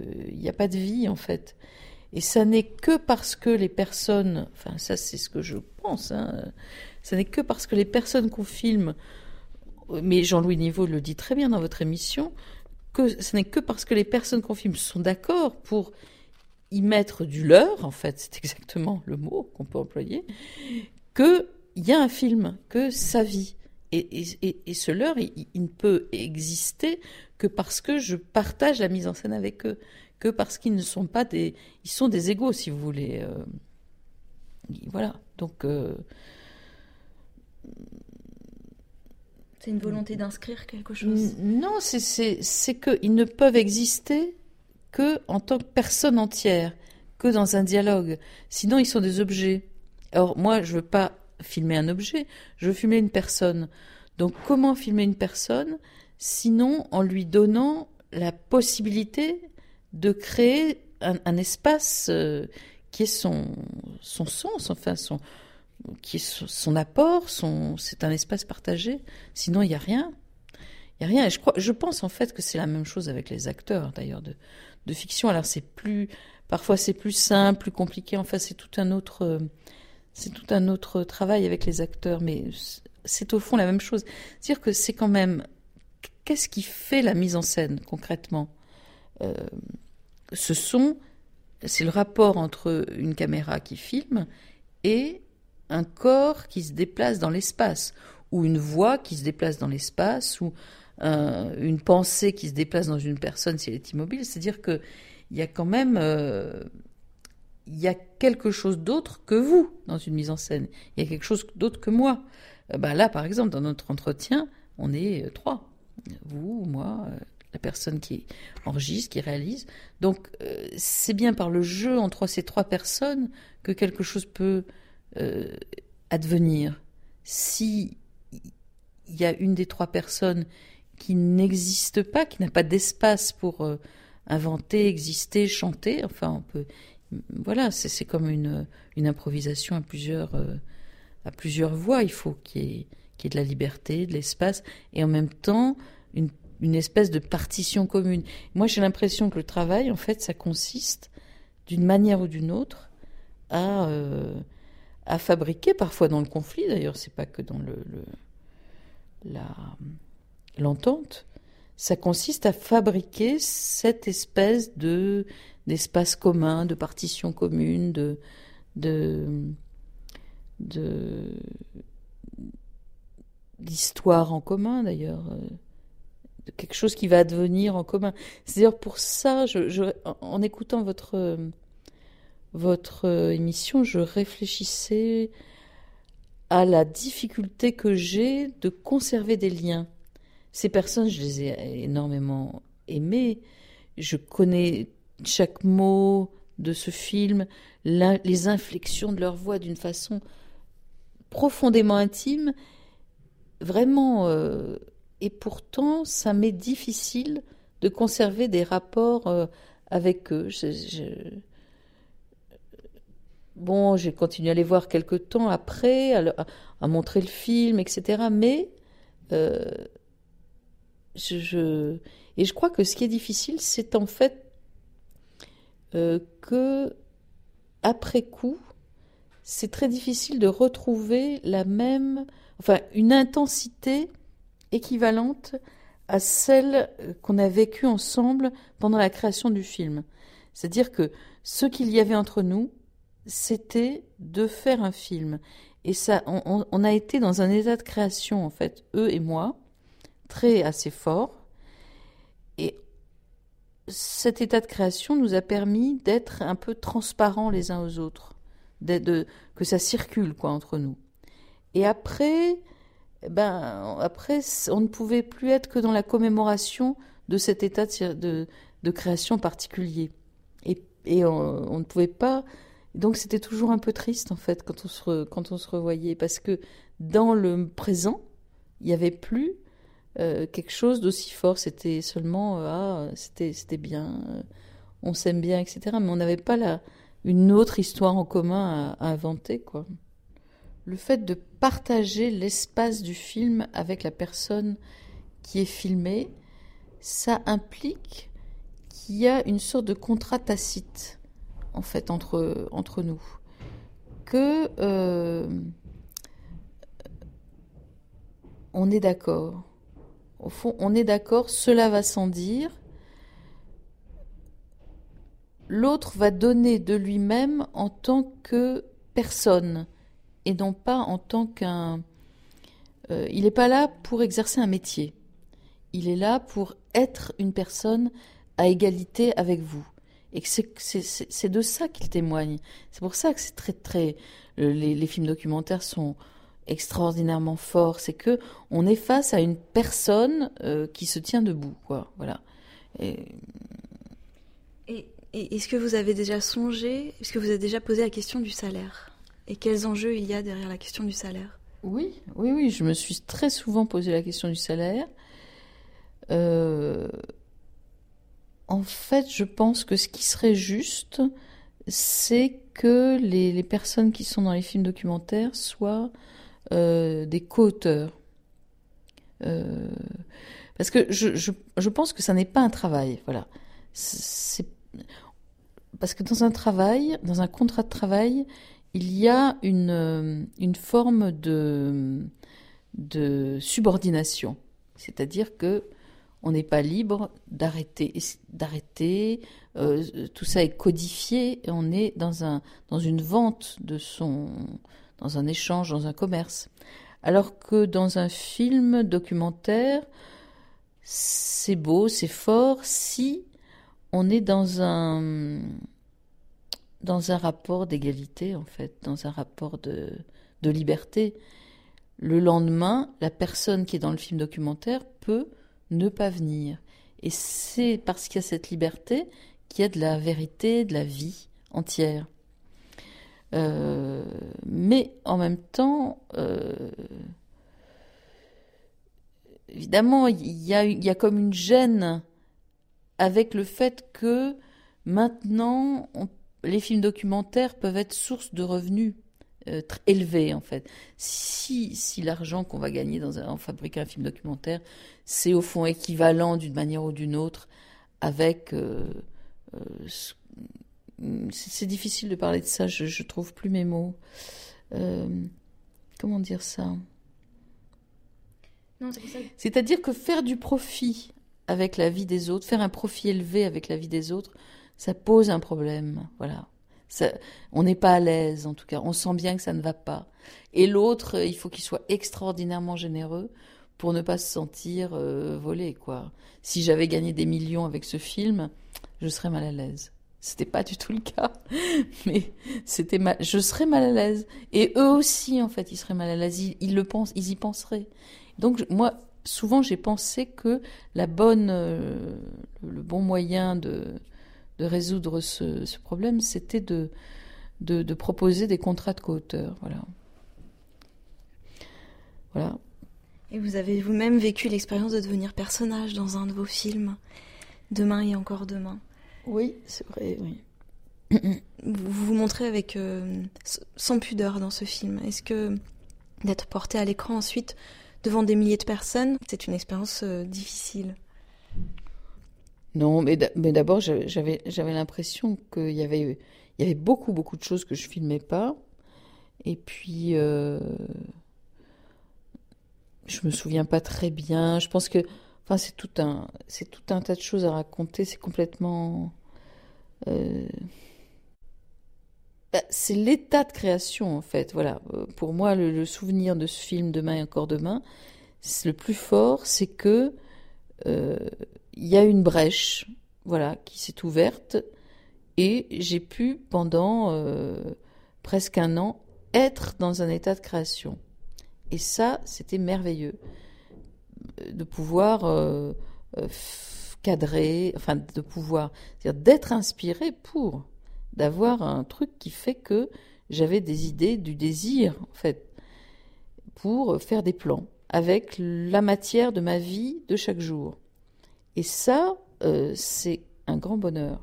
vie en fait. Et ça n'est que parce que les personnes, enfin ça c'est ce que je pense, hein, ça n'est que parce que les personnes qu'on filme, mais Jean-Louis Niveau le dit très bien dans votre émission, que ce n'est que parce que les personnes qu'on filme sont d'accord pour y mettre du leur, en fait, c'est exactement le mot qu'on peut employer, que il y a un film, que sa vie. Et, et, ce leur, il, ne peut exister que parce que je partage la mise en scène avec eux, que parce qu'ils ne sont pas des, ils sont des égaux, si vous voulez. Euh. voilà. Donc. Euh, c'est une volonté d'inscrire quelque chose? Non, c'est qu'ils ne peuvent exister que en tant que personne entière, que dans un dialogue. Sinon, ils sont des objets. Alors moi, je veux pas filmer un objet, je veux filmer une personne. Donc comment filmer une personne sinon en lui donnant la possibilité de créer un, espace euh, qui est son, son sens, enfin son, qui est son, apport, son, c'est un espace partagé. Sinon, il n'y a rien. Il y a rien. Et je, crois, je pense en fait que c'est la même chose avec les acteurs d'ailleurs de, de fiction. Alors c'est plus, parfois c'est plus simple, plus compliqué. Enfin, c'est tout un autre, euh, c'est tout un autre travail avec les acteurs, mais c'est au fond la même chose. C'est-à-dire que c'est quand même qu'est-ce qui fait la mise en scène concrètement? Euh, Ce sont, c'est le rapport entre une caméra qui filme et un corps qui se déplace dans l'espace, ou une voix qui se déplace dans l'espace, ou une pensée qui se déplace dans une personne si elle est immobile. C'est-à-dire que il y a quand même euh, il y a quelque chose d'autre que vous dans une mise en scène. Il y a quelque chose d'autre que moi. Euh, bah là, par exemple, dans notre entretien, on est euh, trois. Vous, moi, la personne qui enregistre, qui réalise. Donc, c'est bien par le jeu entre ces trois personnes que quelque chose peut advenir. Si il y a une des trois personnes qui n'existe pas, qui n'a pas d'espace pour inventer, exister, chanter. Enfin, on peut. Voilà, c'est comme une, improvisation à plusieurs, euh, à plusieurs voix. Il faut qu'il y, ait de la liberté, de l'espace, et en même temps une, espèce de partition commune. Moi, j'ai l'impression que le travail, en fait, ça consiste, d'une manière ou d'une autre, à, euh, à fabriquer, parfois dans le conflit. D'ailleurs, c'est pas que dans le, l'entente, ça consiste à fabriquer cette espèce de d'espace commun, de partition commune, de de d'histoire en commun d'ailleurs, euh, de quelque chose qui va devenir en commun. C'est-à-dire pour ça, en écoutant votre votre émission, je réfléchissais à la difficulté que j'ai de conserver des liens ces personnes, je les ai énormément aimées. Je connais chaque mot de ce film, les inflexions de leur voix d'une façon profondément intime, vraiment. Euh, et pourtant, ça m'est difficile de conserver des rapports euh, avec eux. Bon, j'ai continué à les voir quelque temps après, à, montrer le film, etc. Mais euh, je, et je crois que ce qui est difficile, c'est en fait euh, que après coup, c'est très difficile de retrouver la même, enfin une intensité équivalente à celle qu'on a vécue ensemble pendant la création du film. C'est-à-dire que ce qu'il y avait entre nous, c'était de faire un film. Et ça, on, a été dans un état de création, en fait, eux et moi, très assez fort. Et cet état de création nous a permis d'être un peu transparents les uns aux autres, de, que ça circule quoi entre nous. Et après, ben après, on ne pouvait plus être que dans la commémoration de cet état de, de, création particulier. Et, et on, ne pouvait pas. Donc c'était toujours un peu triste en fait quand on se quand on se revoyait parce que dans le présent, il n'y avait plus euh, quelque chose d'aussi fort. C'était seulement, euh, ah, c'était, c'était bien, euh, on s'aime bien, etc. Mais on n'avait pas la, une autre histoire en commun à, inventer, quoi. Le fait de partager l'espace du film avec la personne qui est filmée, ça implique qu'il y a une sorte de contrat tacite, en fait, entre, entre nous. Que on est d'accord au fond, on est d'accord, cela va sans dire. L'autre va donner de lui-même en tant que personne et non pas en tant qu'un... Euh, il n'est pas là pour exercer un métier. Il est là pour être une personne à égalité avec vous. Et c'est de ça qu'il témoigne. C'est pour ça que c'est très très... Les, les films documentaires sont extraordinairement fort, c'est que on est face à une personne euh, qui se tient debout, quoi. Voilà. Et... est-ce que vous avez déjà songé, est-ce que vous avez déjà posé la question du salaire? Et quels enjeux il y a derrière la question du salaire? Oui, oui, oui, je me suis très souvent posé la question du salaire. Euh, en fait, je pense que ce qui serait juste, c'est que les, les, personnes qui sont dans les films documentaires soient euh, des co-auteurs. Euh, parce que je, je, pense que ça n'est pas un travail. Voilà. C'est parce que dans un travail, dans un contrat de travail, il y a une, euh, une forme de, de subordination. C'est-à-dire que on n'est pas libre d'arrêter. D'arrêter, tout ça est codifié et on est dans, un, dans une vente de son, dans un échange, dans un commerce. Alors que dans un film documentaire, c'est beau, c'est fort si on est dans un dans un rapport d'égalité en fait, dans un rapport de, de liberté. Le lendemain, la personne qui est dans le film documentaire peut ne pas venir. Et c'est parce qu'il y a cette liberté qu'il y a de la vérité, de la vie entière. Euh, mais en même temps, euh, évidemment, il y, a, comme une gêne avec le fait que maintenant, les films documentaires peuvent être source de revenus euh, très élevés, en fait. Si, si l'argent qu'on va gagner dans en fabriquant un film documentaire, c'est au fond équivalent d'une manière ou d'une autre avec... c'est difficile de parler de ça, je, je trouve plus mes mots. comment dire ça? C'est-à-dire que faire du profit avec la vie des autres, faire un profit élevé avec la vie des autres, ça pose un problème. Voilà. Ça, on n'est pas à l'aise, en tout cas. On sent bien que ça ne va pas. Et l'autre, il faut qu'il soit extraordinairement généreux pour ne pas se sentir euh, volé, quoi. Si j'avais gagné des millions avec ce film, je serais mal à l'aise. C'était pas du tout le cas, mais c'était je serais mal à l'aise. Et eux aussi, en fait, ils seraient mal à l'aise. Ils, le pensent, ils y penseraient. Donc moi, souvent, j'ai pensé que la bonne, euh, le bon moyen de, de résoudre ce, problème, c'était de, de, proposer des contrats de co-auteurs. Voilà. Voilà. Et vous avez vous-même vécu l'expérience de devenir personnage dans un de vos films, Demain et encore demain? Oui, c'est vrai, oui. Vous vous montrez avec euh, sans pudeur dans ce film. Est-ce que d'être porté à l'écran ensuite devant des milliers de personnes, c'est une expérience euh, difficile? Non, mais d'abord, j'avais l'impression qu'il y avait, il y avait beaucoup, beaucoup de choses que je filmais pas. Et puis, euh, je me souviens pas très bien. Je pense que, enfin, c'est tout un, c'est tout un tas de choses à raconter. C'est complètement, euh, bah, c'est l'état de création en fait. Voilà, euh, pour moi, le, souvenir de ce film Demain et encore demain, le plus fort, c'est que euh, il y a une brèche, voilà, qui s'est ouverte et j'ai pu pendant presque un an être dans un état de création. Et ça, c'était merveilleux de pouvoir cadrer, enfin de pouvoir, c'est-à-dire d'être inspiré pour d'avoir un truc qui fait que j'avais des idées, du désir, en fait, pour faire des plans avec la matière de ma vie de chaque jour. Et ça, euh, c'est un grand bonheur.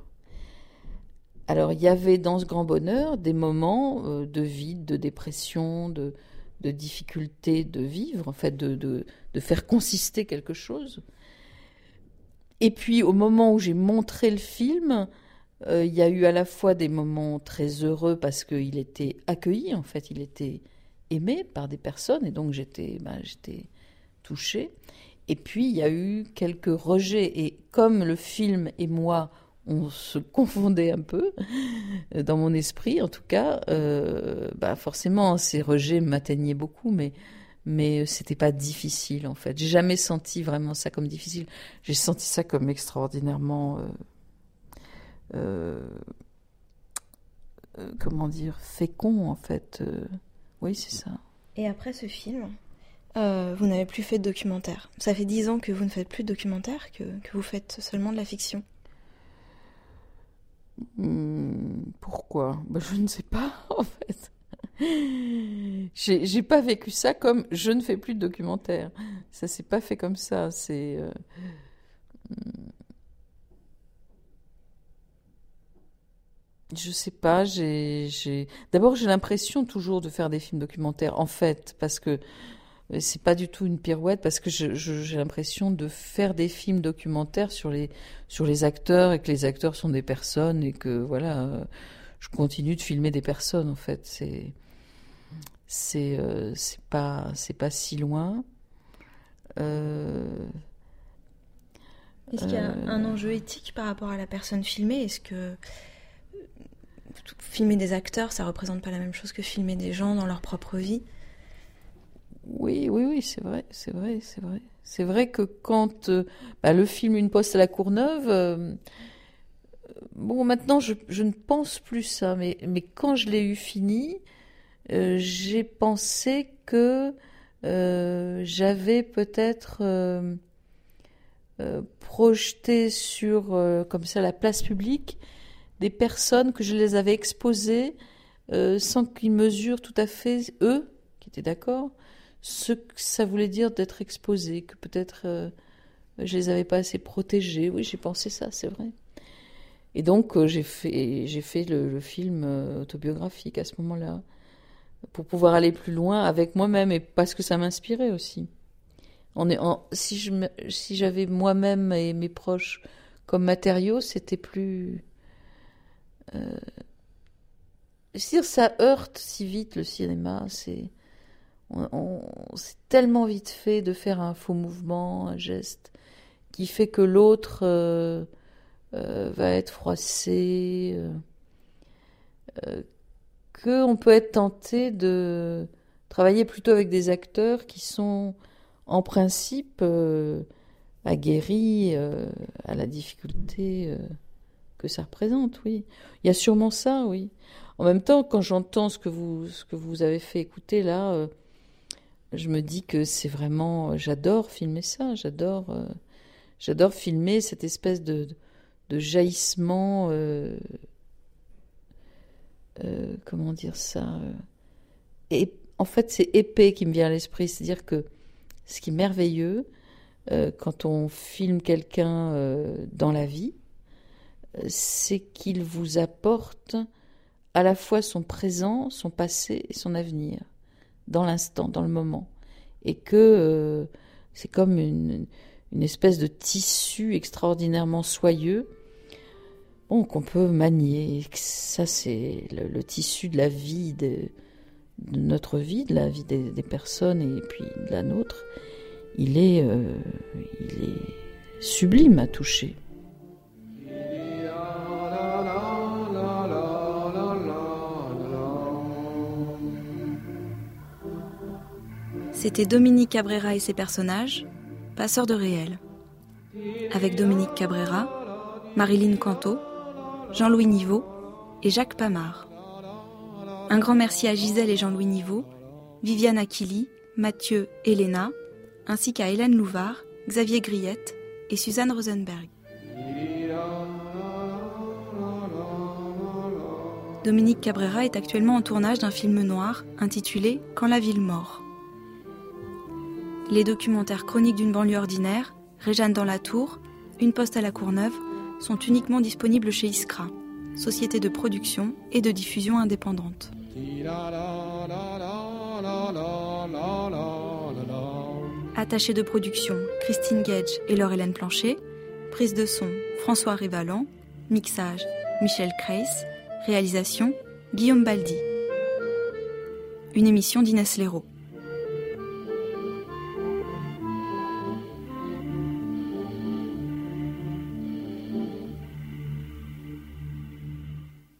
Alors, il y avait dans ce grand bonheur des moments euh, de vide, de dépression, de, de difficulté de vivre, en fait, de, de, de faire consister quelque chose. Et puis, au moment où j'ai montré le film, euh, il y a eu à la fois des moments très heureux parce qu'il était accueilli, en fait, il était aimé par des personnes et donc j'étais ben, touchée. Et puis il y a eu quelques rejets et comme le film et moi on se confondait un peu dans mon esprit en tout cas, euh, bah forcément ces rejets m'atteignaient beaucoup mais mais c'était pas difficile en fait. J'ai jamais senti vraiment ça comme difficile. J'ai senti ça comme extraordinairement euh, euh, euh, comment dire, fécond en fait. Euh, oui, c'est ça. Et après ce film, vous n'avez plus fait de documentaire. Ça fait dix ans que vous ne faites plus de documentaire, que, que vous faites seulement de la fiction. Hmm, pourquoi? Ben, Je ne sais pas, en fait. J'ai pas vécu ça comme je ne fais plus de documentaire. Ça s'est pas fait comme ça. C'est. Hmm, Je sais pas, j'ai, d'abord j'ai l'impression toujours de faire des films documentaires, en fait, parce que euh, c'est pas du tout une pirouette, parce que j'ai l'impression de faire des films documentaires sur les, sur les acteurs et que les acteurs sont des personnes et que voilà, euh, je continue de filmer des personnes, en fait. C'est, c'est, euh, c'est pas, c'est pas si loin. Est-ce qu'il y a un enjeu éthique par rapport à la personne filmée? Est-ce que filmer des acteurs, ça représente pas la même chose que filmer des gens dans leur propre vie? Oui, oui, oui, c'est vrai, c'est vrai, c'est vrai. C'est vrai que quand bah, le film Une poste à la Courneuve, bon, maintenant je, je, ne pense plus ça, mais, mais quand je l'ai eu fini, euh, j'ai pensé que euh, j'avais peut-être euh, projeté sur, comme ça, la place publique, des personnes que je les avais exposées sans qu'ils mesurent tout à fait, eux, qui étaient d'accord, ce que ça voulait dire d'être exposé, que peut-être je les avais pas assez protégés. Oui, j'ai pensé ça, c'est vrai. Et donc j'ai fait, le film autobiographique à ce moment-là pour pouvoir aller plus loin avec moi-même et parce que ça m'inspirait aussi. On est si je si j'avais moi-même et mes proches comme matériaux, c'était plus. Euh, dire ça heurte si vite le cinéma. C'est on, c'est tellement vite fait de faire un faux mouvement, un geste qui fait que l'autre euh, euh, va être froissé. Euh qu'on peut être tenté de travailler plutôt avec des acteurs qui sont en principe euh, aguerris euh, à la difficulté euh, que ça représente, oui. Il y a sûrement ça, oui. En même temps, quand j'entends ce que vous ce que vous avez fait écouter là, je me dis que c'est vraiment j'adore filmer ça, j'adore filmer cette espèce de jaillissement euh, comment dire ça euh, et en fait c'est épais qui me vient à l'esprit c'est-à-dire que ce qui est merveilleux euh, quand on filme quelqu'un dans la vie c'est qu'il vous apporte à la fois son présent, son passé et son avenir, dans l'instant, dans le moment. Et que c'est comme une, une, espèce de tissu extraordinairement soyeux bon, qu'on peut manier. Ça, c'est le, tissu de la vie, de, notre vie, de la vie des, personnes et puis de la nôtre. Il est, euh, il est sublime à toucher. C'était Dominique Cabrera et ses personnages, passeurs de réel. Avec Dominique Cabrera, Marilyn Canto, Jean-Louis Niveau et Jacques Pamard. Un grand merci à Gisèle et Jean-Louis Niveau, Viviane Aquili, Mathieu, Elena, ainsi qu'à Hélène Louvard, Xavier Griette et Suzanne Rosenberg. Dominique Cabrera est actuellement en tournage d'un film noir intitulé Quand la ville mord. Les documentaires chroniques d'une banlieue ordinaire, Réjeanne dans la tour, Une poste à la Courneuve, sont uniquement disponibles chez Iskra, société de production et de diffusion indépendante. Attaché de production, Christine Gage et Laure-Hélène Plancher. Prise de son, François Rivalan. Mixage, Michel Kreis. Réalisation, Guillaume Baldi. Une émission d'Inès Léraud.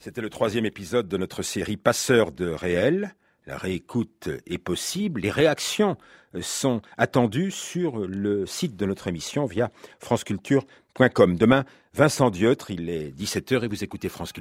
C'était le troisième épisode de notre série Passeurs de réel. La réécoute est possible. Les réactions sont attendues sur le site de notre émission via franceculture.com. Demain, Vincent Diotre, il est 17h et vous écoutez France Culture.